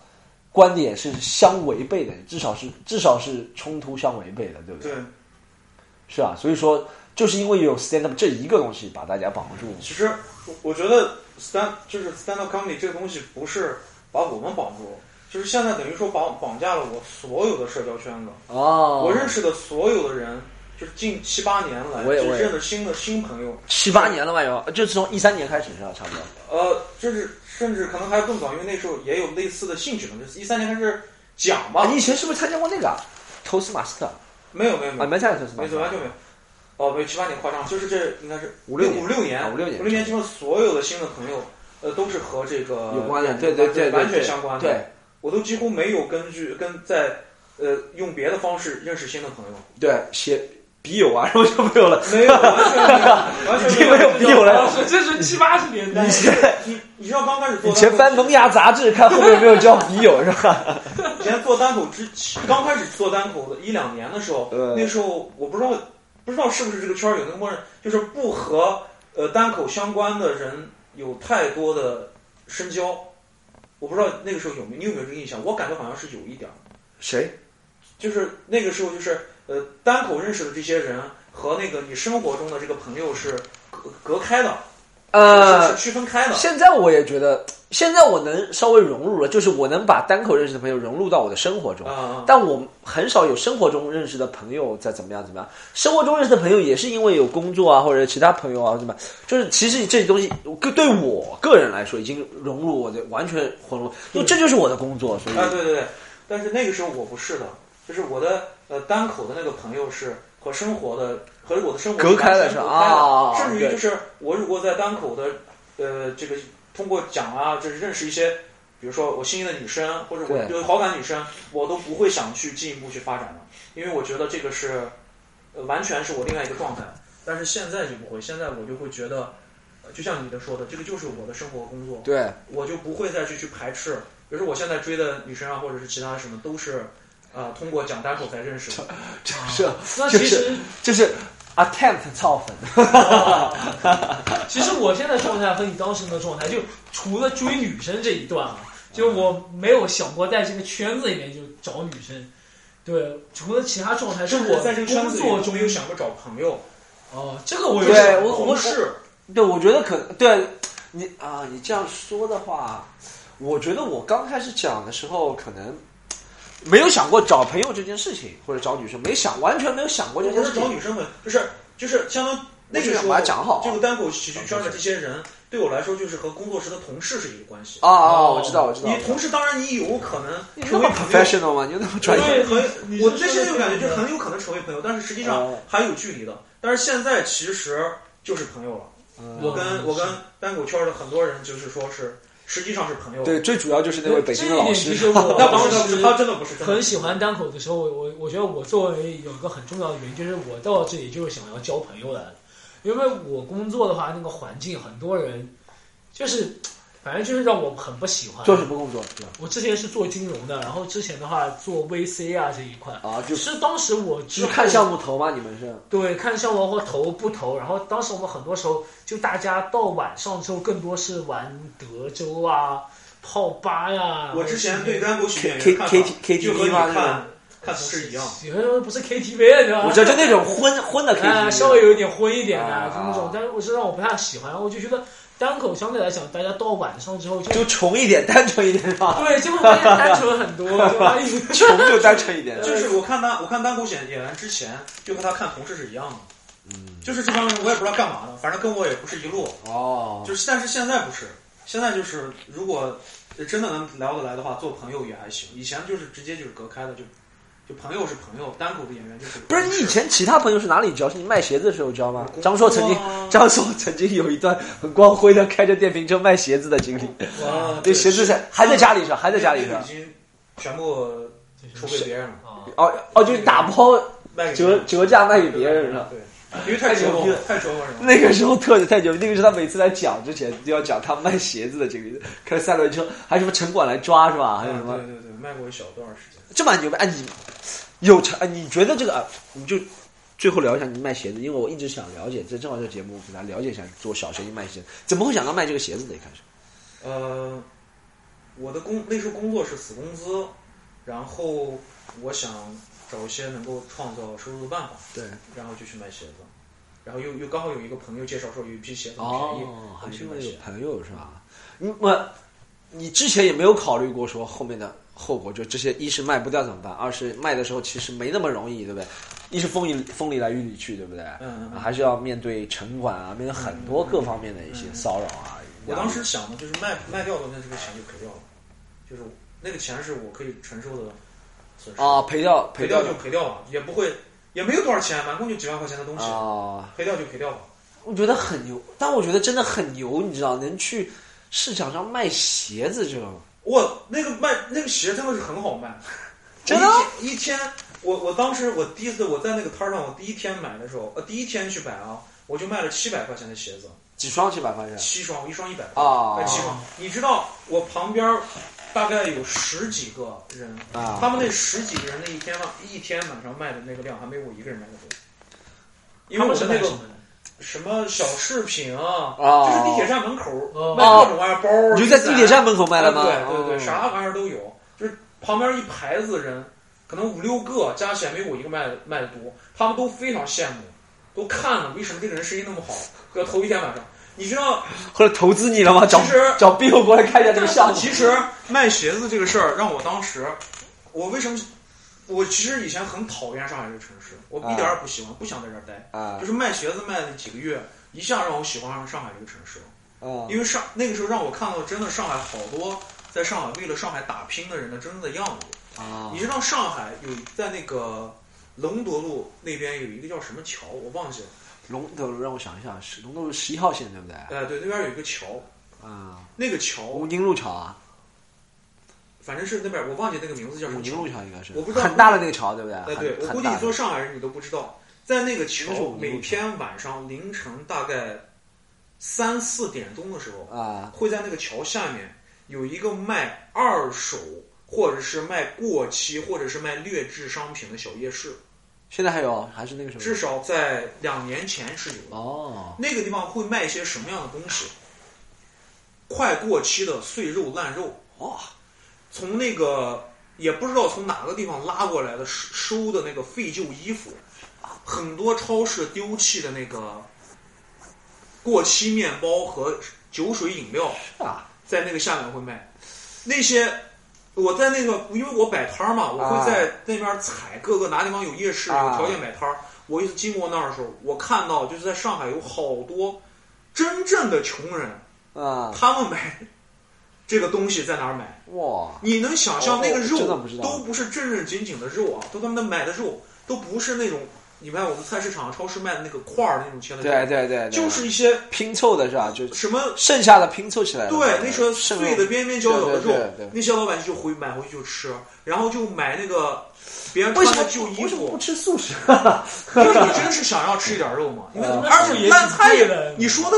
观点是相违背的，至少是至少是冲突相违背的，对不对？对，是啊，所以说就是因为有 stand up 这一个东西把大家绑住。其实我我觉得 stand 就是 stand up comedy 这个东西不是把我们绑住，就是现在等于说绑绑架了我所有的社交圈子。哦我认识的所有的人，就是近七八年来，就我也我也认了新的新朋友，七八年了吧？有，就是从一三年开始是吧？差不多。呃，就是甚至可能还更早，因为那时候也有类似的兴趣嘛，就是一三年开始讲吧啊，，你以前是不是参加过那个投斯马斯特？啊，没有没有没有，没参加投斯马斯特完。全没有。哦，没有七八年夸张，就是这应该是五六五六年啊五六年五六年，基本所有的新的朋友，呃，都是和这个有关的，对对对对，完全相关的。对我都几乎没有根据跟在呃用别的方式认识新的朋友，对，写笔友啊，然后就没有了。没有，完全没有，完全已经没有笔友了。这是七八十年代以。前你你知道刚开始做以前翻《萌芽》杂志，看后面有没有交笔友是吧？以前做单口之前，刚开始做单口的一两年的时候，呃那时候我不知道不知道是不是这个圈儿有那个默认，就是不和呃单口相关的人有太多的深交。我不知道那个时候有没有你有没有这个印象？我感觉好像是有一点儿，谁？就是那个时候就是呃单口认识的这些人和那个你生活中的这个朋友是隔隔开的，呃区分开的。现在我也觉得，现在我能稍微融入了，就是我能把单口认识的朋友融入到我的生活中。啊、但我很少有生活中认识的朋友在怎么样怎么样。生活中认识的朋友也是因为有工作啊，或者其他朋友啊，什么，就是其实这些东西个对我个人来说已经融入我的完全混入，因为这就是我的工作，所以啊，对对对，但是那个时候我不是的，就是我的呃单口的那个朋友是和生活的和我的生活隔开了是吧啊甚至于就是我如果在单口的呃这个通过讲啊，就是认识一些，比如说我心仪的女生或者我对有好感女生，我都不会想去进一步去发展的，因为我觉得这个是呃完全是我另外一个状态。但是现在就不会，现在我就会觉得，呃就像你的说的，这个就是我的生活工作。对我就不会再去去排斥。比如说我现在追的女生啊，或者是其他什么，都是啊、呃通过讲单口才认识的。是那其实就是 attempt 造粉，其实我现在状态和你当时的状态，就除了追女生这一段啊，就我没有想过在这个圈子里面就找女生。对，除了其他状态，是我在这个工作中没有想过找朋友。哦，这个我有对想我同事对，我觉得可对你啊，你这样说的话，我觉得我刚开始讲的时候，可能没有想过找朋友这件事情，或者找女生，没想完全没有想过这件事情。是找女生们，就是就是相当于那个时候把它讲好这个单口喜剧圈的这些人，对我来说就是和工作室的同事是一个关系。啊啊，哦我知道，我知道。你同事当然你有可能你那么成为朋友 professional 吗？你那么专业？对，很我内心说的有感觉，就很有可能成为朋友，但是实际上哦还有距离的。但是现在其实就是朋友了。我跟嗯我跟单口圈的很多人就是说是，实际上是朋友。对，最主要就是那位北京的老这一师点其实我 那当时他真的不是，很喜欢单口的时候，我我我觉得我作为有一个很重要的原因，就是我到这里就是想要交朋友来的，因为我工作的话，那个环境很多人就是，反正就是让我很不喜欢。做什么工作？我之前是做金融的，然后之前的话做 VC 啊这一块，啊，就是当时我就看项目投吗？你们是？对，看项目或投不投。然后当时我们很多时候就大家到晚上之后，更多是玩德州啊、泡吧呀。我之前对单口喜剧演 K 员看 K 法 K 就 T 和 V 你吗？那看看同事一样。有的时候不是 KTV 啊，对吧？我知道就那种昏昏的 KTV，、啊，稍微有一点昏一点的，啊就那种，但是我是让我不太喜欢，我就觉得单口相对来讲，大家到晚上之后就就穷一点，单纯一点是吧？对，就会发现单纯很多，就发现 穷就单纯一点。就是我看单我看单口演演员之前，就和他看同事是一样的。嗯，就是这帮人我也不知道干嘛的，反正跟我也不是一路。哦，就是但是现在不是，现在就是如果真的能聊得来的话，做朋友也还行。以前就是直接就是隔开的，就就朋友是朋友，单口的演员就是不是你以前其他朋友是哪里交？是你卖鞋子的时候交吗？工张硕曾经 张硕曾经有一段很光辉的开着电瓶车卖鞋子的经历。哇，那鞋子是还在家里是吧？还在家里是吧已？经全部出给别人了，啊，哦哦，就是打包折卖给别人折价卖给别人了。对，因为太牛逼了，太折磨人了。那个时候特太牛逼，那个是他每次来讲之前就要讲他卖鞋子的经历，开三轮车，还有什么城管来抓是吧？还有什么对对对，卖过一小段时间。这么牛逼？哎，你有成？哎，你觉得这个？啊你就最后聊一下你卖鞋子，因为我一直想了解，这正好这节目给大家了解一下做小生意卖鞋子，怎么会想到卖这个鞋子的？一开始呃，我的工那时候工作是死工资，然后我想找一些能够创造收入的办法，对，然后就去卖鞋子，然后又又刚好有一个朋友介绍说有一批鞋子很便宜，哦，我还因为有。朋友是吧？你我你之前也没有考虑过说后面的后果，就这些一是卖不掉怎么办，二是卖的时候其实没那么容易，对不对？一是风里风里来雨里去，对不对？嗯还是要面对城管啊，面对很多各方面的一些骚扰啊。我当时想的就是卖卖掉的那这个钱就赔掉了，就是那个钱是我可以承受的损失，啊，赔掉掉赔掉就赔掉了，也不会也没有多少钱，满共就几万块钱的东西，啊，赔掉就赔掉了。我觉得很牛，但我觉得真的很牛，你知道，能去市场上卖鞋子这种，我那个卖那个鞋真的是很好卖，真的？一天，我我当时我第一次我在那个摊儿上，我第一天买的时候，呃，第一天去买啊，我就卖了七百块钱的鞋子，几双七百块钱？七双，一双一百。啊。卖七双。你知道我旁边儿大概有十几个人，啊。他们那十几个人那一天晚一天晚上卖的那个量，还没我一个人卖的多。因为他们我的那个什么小饰品啊，啊就是地铁站门口哦卖各种玩意儿，包儿，你就在地铁站门口卖卖的吗？对对对，哦啥玩意儿都有，就是旁边一排子人，可能五六个加起来没我一个卖的卖的多，他们都非常羡慕，都看了为什么这个人生意那么好，要头一天晚上，你知道，后来投资你了吗？找其实 找 Bill 过来看一下这个项目。其实卖鞋子这个事儿让我当时，我为什么？我其实以前很讨厌上海这个城市，我一点儿也不喜欢，不想在这儿待。啊就是卖鞋子卖了几个月，一下让我喜欢上上海这个城市了。啊因为上那个时候让我看到真的上海好多在上海为了上海打拼的人的真正的样子。啊你知道上海有在那个龙德路那边有一个叫什么桥，我忘记了。龙德路让我想一下，是龙德路十一号线对不对？哎，对，那边有一个桥，啊，那个桥吴宁路桥啊，反正是那边我忘记那个名字叫什么桥武宁路。桥应该是，我不知道很大的那个桥对不对？哎，对，我估计你做上海人你都不知道，在那个桥每天晚上凌晨大概三四点钟的时候，啊会在那个桥下面有一个卖二手或者是卖过期或者是卖劣质商品的小夜市，现在还有还是那个什么？至少在两年前是有的。哦那个地方会卖一些什么样的东西？快过期的碎肉烂肉，哇从那个也不知道从哪个地方拉过来的收收的那个废旧衣服，很多超市丢弃的那个过期面包和酒水饮料，是啊在那个下面会卖。那些我在那个，因为我摆摊儿嘛，我啊会在那边采各个哪地方有夜市、有啊条件摆摊儿。我一次经过那儿的时候，我看到就是在上海有好多真正的穷人，啊他们买这个东西在哪儿买？哇你能想象哦那个肉都不是正正经经的肉啊，都他妈的买的肉都不是那种你看我们菜市场、超市卖的那个块儿那种切的，对对对，就是一些拼凑的是吧？就什么剩下的拼凑起来的。对，那时候碎的边边角角的肉那些老百姓就回买回去就吃，然后就买那个别人为什么穿的旧衣为什么不，吃素食？因为你真是想要吃一点肉嘛。因为呃而且烂菜也你说的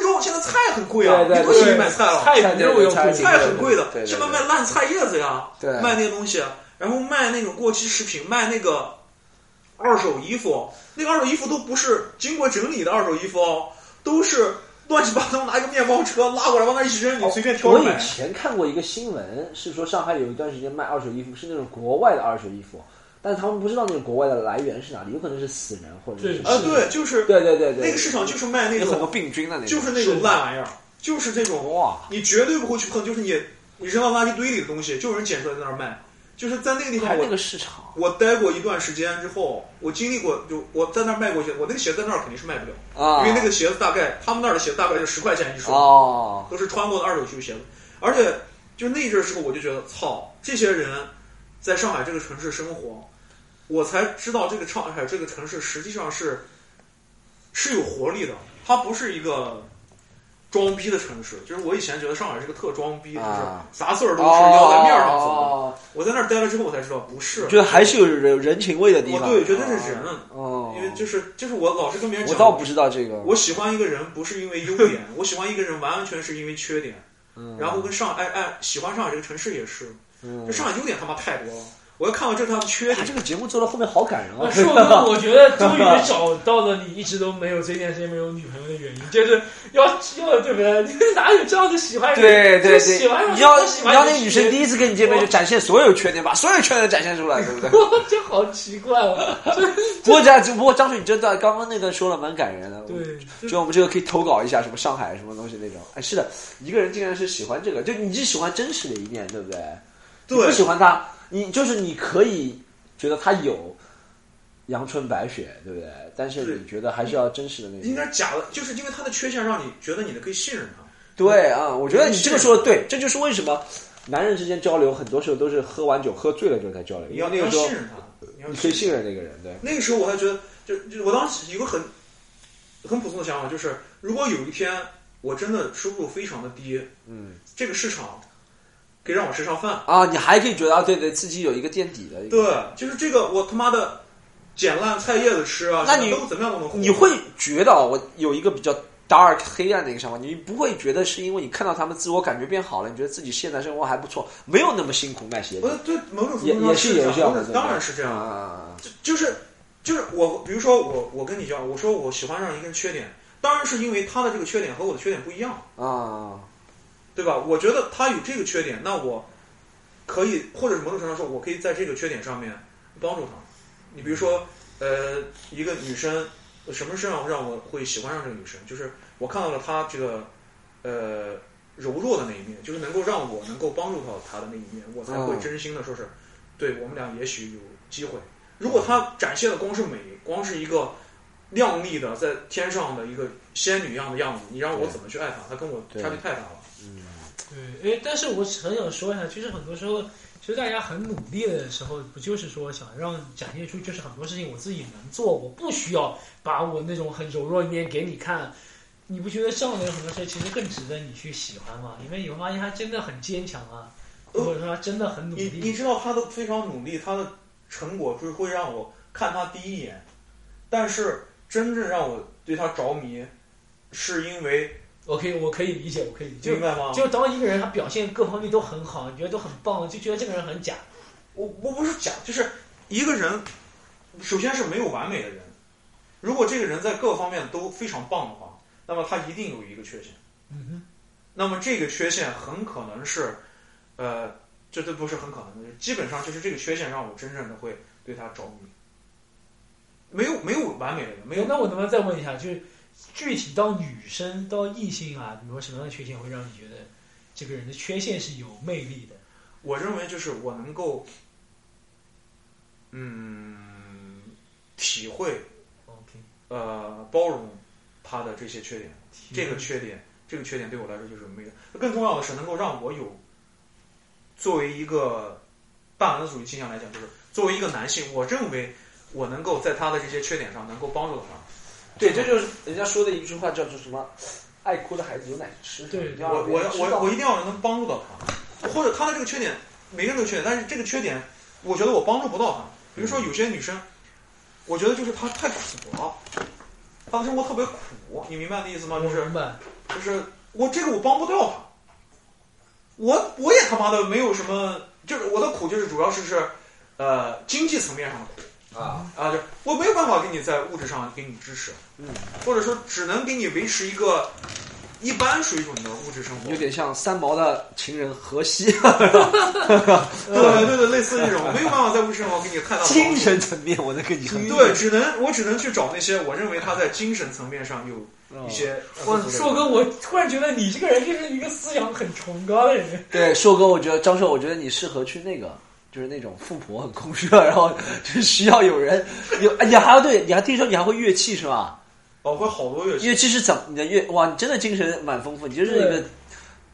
肉现在菜很贵啊，你不许买菜了，菜比肉要贵。菜很贵的什么卖烂菜叶子呀，对卖那些东西，然后卖那种过期食品，卖那个二手衣服，那个二手衣服都不是经过整理的二手衣服哦，都是乱七八糟拿一个面包车拉过来往那一起扔，你随便挑我以买。前看过一个新闻，是说上海有一段时间卖二手衣服是那种国外的二手衣服，但是他们不知道那个国外的来源是哪里，有可能是死人或者是对啊，对，就是对对对对，那个市场就是卖那有很多种，病菌的那种，就是那种烂玩意儿，就是这种哇，你绝对不会去碰，就是你你扔到垃圾堆里的东西，就有人捡出来在那儿卖。就是在那个地方，我还有那个市场我待过一段时间之后，我经历过，就我在那儿卖过鞋，我那个鞋在那儿肯定是卖不了，啊，因为那个鞋子大概他们那儿的鞋子大概就十块钱一双，哦，都是穿过的二手球鞋子。而且就那阵儿时候，我就觉得，操，这些人在上海这个城市生活，我才知道这个上海这个城市实际上是是有活力的，它不是一个装逼的城市。就是我以前觉得上海是个特装逼，就是啊啥事儿都是要在面儿上走的。哦，我在那儿待了之后，我才知道不是，觉得还是有人人情味的地方，我对觉得是人，哦，因为就是就是我老是跟别人讲，我倒不知道这个，我喜欢一个人不是因为优点，我喜欢一个人完完全是因为缺点。嗯然后跟上哎哎，喜欢上海这个城市也是，嗯这上海优点他妈太多了。我要看到这是他的缺点，哇这个节目做到后面好感人啊！硕哥，我觉得终于找到了你一直都没有这段时间没有女朋友的原因，就是要要对不对？你哪有这样的喜欢人？对对就喜欢对，上你要就喜欢你要那个女生人第一次跟你见面就展现所有缺点，把所有缺点展现出来，对不对？这好奇怪哦。不过这样，不过张水，你真的刚刚那个说了蛮感人的。对，就就我们这个可以投稿一下，什么上海什么东西那种。哎，是的，一个人竟然是喜欢这个，就你是喜欢真实的一面，对不对？你对不喜欢他，你就是你可以觉得他有阳春白雪，对不对？但是你觉得还是要真实的那应。该假的，就是因为他的缺陷让你觉得你的可以信任他。对啊，我觉得你这个说的对，这就是为什么男人之间交流很多时候都是喝完酒喝醉了之后才交流，你要那个时候信任他，你要你可以信任那个人，对。那个时候我还觉得，就就我当时有个很很普通的想法，就是如果有一天我真的收入非常的低，嗯这个市场可以让我吃上饭。啊，你还可以觉得啊，对对，自己有一个垫底的一个。对，就是这个我他妈的捡烂菜叶子吃啊，那你都怎么样都能活。你会觉得啊我有一个比较 dark 黑暗的一个想法，你不会觉得是因为你看到他们自我感觉变好了，你觉得自己现在生活还不错，没有那么辛苦卖鞋子，我对某种程也度上也是有这这样，的，当然是这样。啊。就就是就是我，比如说我我跟你讲，我说我喜欢上一个人缺点，当然是因为他的这个缺点和我的缺点不一样，啊，对吧？我觉得他有这个缺点，那我可以，或者是某种程度上说，我可以在这个缺点上面帮助他。你比如说，呃，一个女生，什么事让让我会喜欢上这个女生？就是我看到了她这个呃柔弱的那一面，就是能够让我能够帮助到她的那一面，我才会哦真心的说是，对我们俩也许有机会。如果她展现的光是美，光是一个靓丽的在天上的一个仙女一样的样子，你让我怎么去爱她？她跟我差距太大了。嗯对，哎，但是我很想说一下，其实很多时候，其实大家很努力的时候，不就是说想让展现出，就是很多事情我自己能做，我不需要把我那种很柔弱一面给你看。你不觉得这样的很多事其实更值得你去喜欢吗？因为你会发现他真的很坚强啊，或者说他真的很努你你。知道他都非常努力，他的成果就是会让我看他第一眼，但是真正让我对他着迷，是因为我可以，我可以理解，我可以理解。明白吗？就当一个人他表现各方面都很好，你觉得都很棒，就觉得这个人很假。我我不是假，就是一个人，首先是没有完美的人。如果这个人在各方面都非常棒的话，那么他一定有一个缺陷。嗯哼那么这个缺陷很可能是，呃，这都不是很可能的，基本上就是这个缺陷让我真正的会对他着迷。没有没有完美的人，没有那我能不能再问一下，就是具体到女生到异性啊，比如说什么样的缺陷会让你觉得这个人的缺陷是有魅力的？我认为就是我能够，嗯，体会 OK，呃包容他的这些缺点，这个缺点，这个缺点对我来说就是有魅力。更重要的是能够让我有作为一个大男子主义倾向来讲，就是作为一个男性，我认为我能够在他的这些缺点上能够帮助到他。对，这就是人家说的一句话，叫做什么？爱哭的孩子有奶吃。对我我我我一定要能帮助到他，或者他的这个缺点，每个人都有缺点，但是这个缺点，我觉得我帮助不到他。比如说有些女生，我觉得就是她太苦了，她的生活特别苦，你明白的意思吗？就是我明白。就是我这个我帮不掉她，我我也他妈的没有什么，就是我的苦就是主要是是，呃，经济层面上的苦。啊，啊，就我没有办法给你在物质上给你支持，嗯，或者说只能给你维持一个一般水准的物质生活有。点像三毛的情人荷西，对对对，类似这种，没有办法在物质生活给你太大的帮助精神层面我能给你很对，只能我只能去找那些我认为他在精神层面上有一些。硕哥，我突然觉得你这个人就是一个思想很崇高的人。对硕哥，我觉得张硕，我觉得你适合去那个。就是那种富婆很空热，然后就需要有人有，哎你还要对，你还听说你还会乐器是吧？哦，会好多乐器。乐器是怎么你的乐哇？你真的精神蛮丰富，你就是一个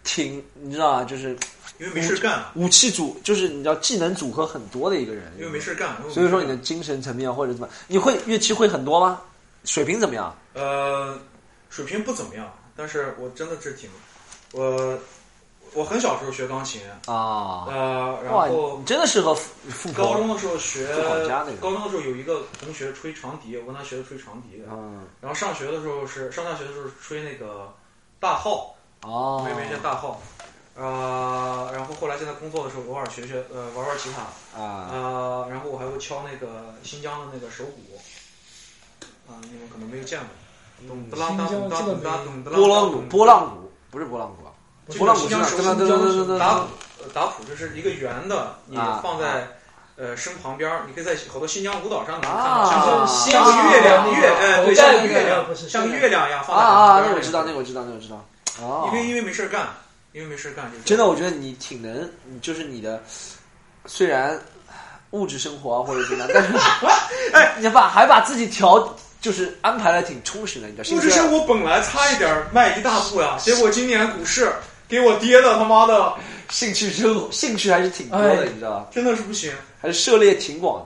挺你知道啊？就是因为没事干，武器组，就是你知道技能组合很多的一个人。因为没事干。所以说你的精神层面或者怎么，你会乐器会很多吗？水平怎么样？呃水平不怎么样，但是我真的是挺我我很小时候学钢琴，啊，呃，然，后你真的适合。高中的时候学家那个。高中的时候有一个同学吹长笛，我跟他学的吹长笛。嗯，然后上学的时候是上大学的时候是吹那个大号，哦，吹一些大号。呃，然后后来现在工作的时候偶尔学学呃玩玩吉他，啊，呃，然后我还会敲那个新疆的那个手鼓，啊、你们可能没有见过，咚哒啦哒咚哒咚哒咚波浪鼓，波浪鼓不是波浪鼓啊，这波浪鼓个新疆手是吧噔噔噔噔噔噔打打谱就是一个圆的，你啊放在呃身旁边儿，你可以在好多新疆舞蹈上能看啊到，像像个月亮月，哎，对，像个月亮不，是像个月亮一样啊放在啊，旁边儿那我知道，那个我知道，那我知道。哦，因为因为没事儿干，因为没事儿干就真的，我觉得你挺能，你就是你的，虽然物质生活啊或者怎么样，但是 哎，你把还把自己调，就是安排的挺充实的，你知道？物质生活本来差一点儿迈一大步呀，结果今年股市给我爹的他妈的兴趣生活 兴趣还是挺多的，哎你知道吧？真的是不行。还是涉猎挺广。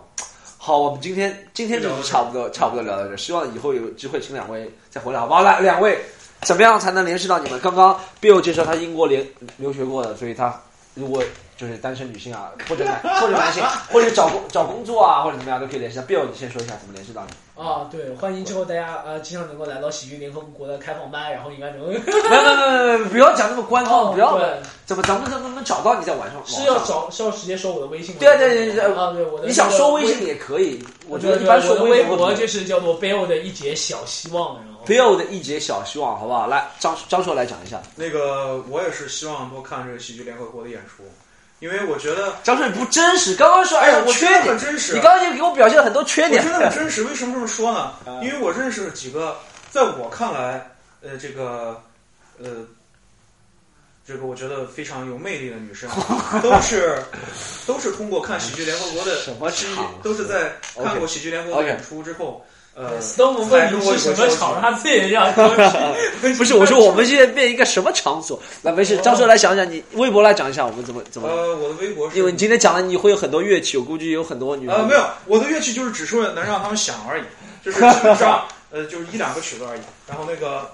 好，我们今天今天就是差不多差不多聊到这，希望以后有机会请两位再回来，好不好？来，两位怎么样才能联系到你们？刚刚 Bill 介绍他英国留留学过的，所以他如果就是单身女性啊，或者男或者男性，或者找工找工作啊，或者怎么样都可以联系到 Bill。你先说一下怎么联系到你。啊，对，欢迎之后大家呃经常能够来到喜剧联合国的开放班，然后应该能没有没有没有没，不要讲那么官方，不要对，怎么咱们怎么能找到你在网上？是要找是要直接收我的微信吗？对对对对啊，对我的你想收微微信也可以，我觉得一般收我的微博博就是叫做 Bill 的一节小希望，然后 Bill 的一节小希望，好不好？来，张张硕来讲一下。那个我也是希望多看这个喜剧联合国的演出，因为我觉得张硕你不真实，刚刚说哎呀我缺点很，真实。你刚刚就给我表现了很多缺点我真。的很真实。为什么这么说呢啊？因为我认识了几个，在我看来，呃，这个，呃，这个我觉得非常有魅力的女生，都是都是通过看喜剧联合国的什么场都是在看过喜剧联合国的演出之后，呃，Stone 问你是什么场，他自己也要 不是，我说我们现在变一个什么场所？那，没事，张硕来想想，你微博来讲一下，我们怎么怎么？呃，我的微博是因为你今天讲了，你会有很多乐器，我估计有很多女。呃，没有，我的乐器就是只是能让他们想而已，就是 基本上呃就是一两个曲子而已。然后那个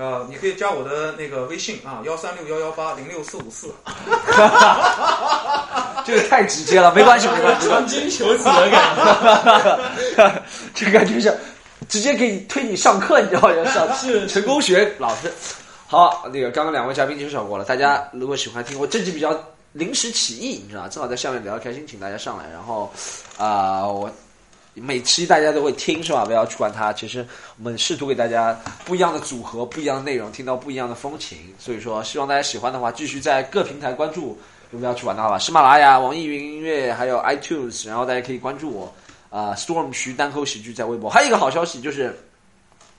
呃，你可以加我的那个微信啊，幺三六幺幺八零六四五四。这个太直接了，没关系，没关系。长金求子的感觉。这个感觉是直接给你推你上课，你知道吗？上是成功学老师。好，那个刚刚两位嘉宾介绍过了，大家如果喜欢听，我这集比较临时起意，你知道，正好在下面聊得开心，请大家上来。然后啊、我每期大家都会听是吧？不要去管它。其实我们试图给大家不一样的组合、不一样的内容，听到不一样的风情。所以说，希望大家喜欢的话，继续在各平台关注。就不要去玩它了，喜马拉雅、网易云音乐还有 iTunes，然后大家可以关注我啊、s t o r m 徐单口喜剧在微博。还有一个好消息就是，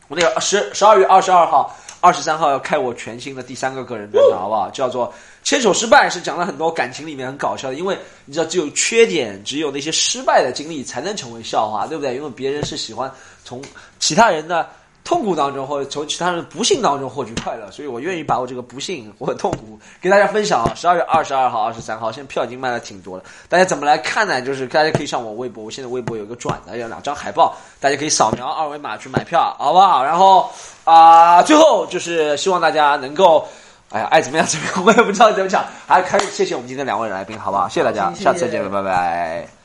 我那个十十二月二十二号、二十三号要开我全新的第三个个人专场，好不好？叫做《牵手失败》，是讲了很多感情里面很搞笑的，因为你知道，只有缺点，只有那些失败的经历才能成为笑话，对不对？因为别人是喜欢从其他人的。痛苦当中，或者从其他人的不幸当中获取快乐，所以我愿意把我这个不幸或者痛苦给大家分享。十二月二十二号、二十三号，现在票已经卖的挺多了。大家怎么来看呢？就是大家可以上我微博，我现在微博有一个转的，有两张海报，大家可以扫描二维码去买票，好不好？然后啊、最后就是希望大家能够，哎呀，爱怎么样怎么样，我也不知道怎么讲。还开始谢谢我们今天两位来宾，好不好？谢谢大家，谢谢下次再见，拜拜。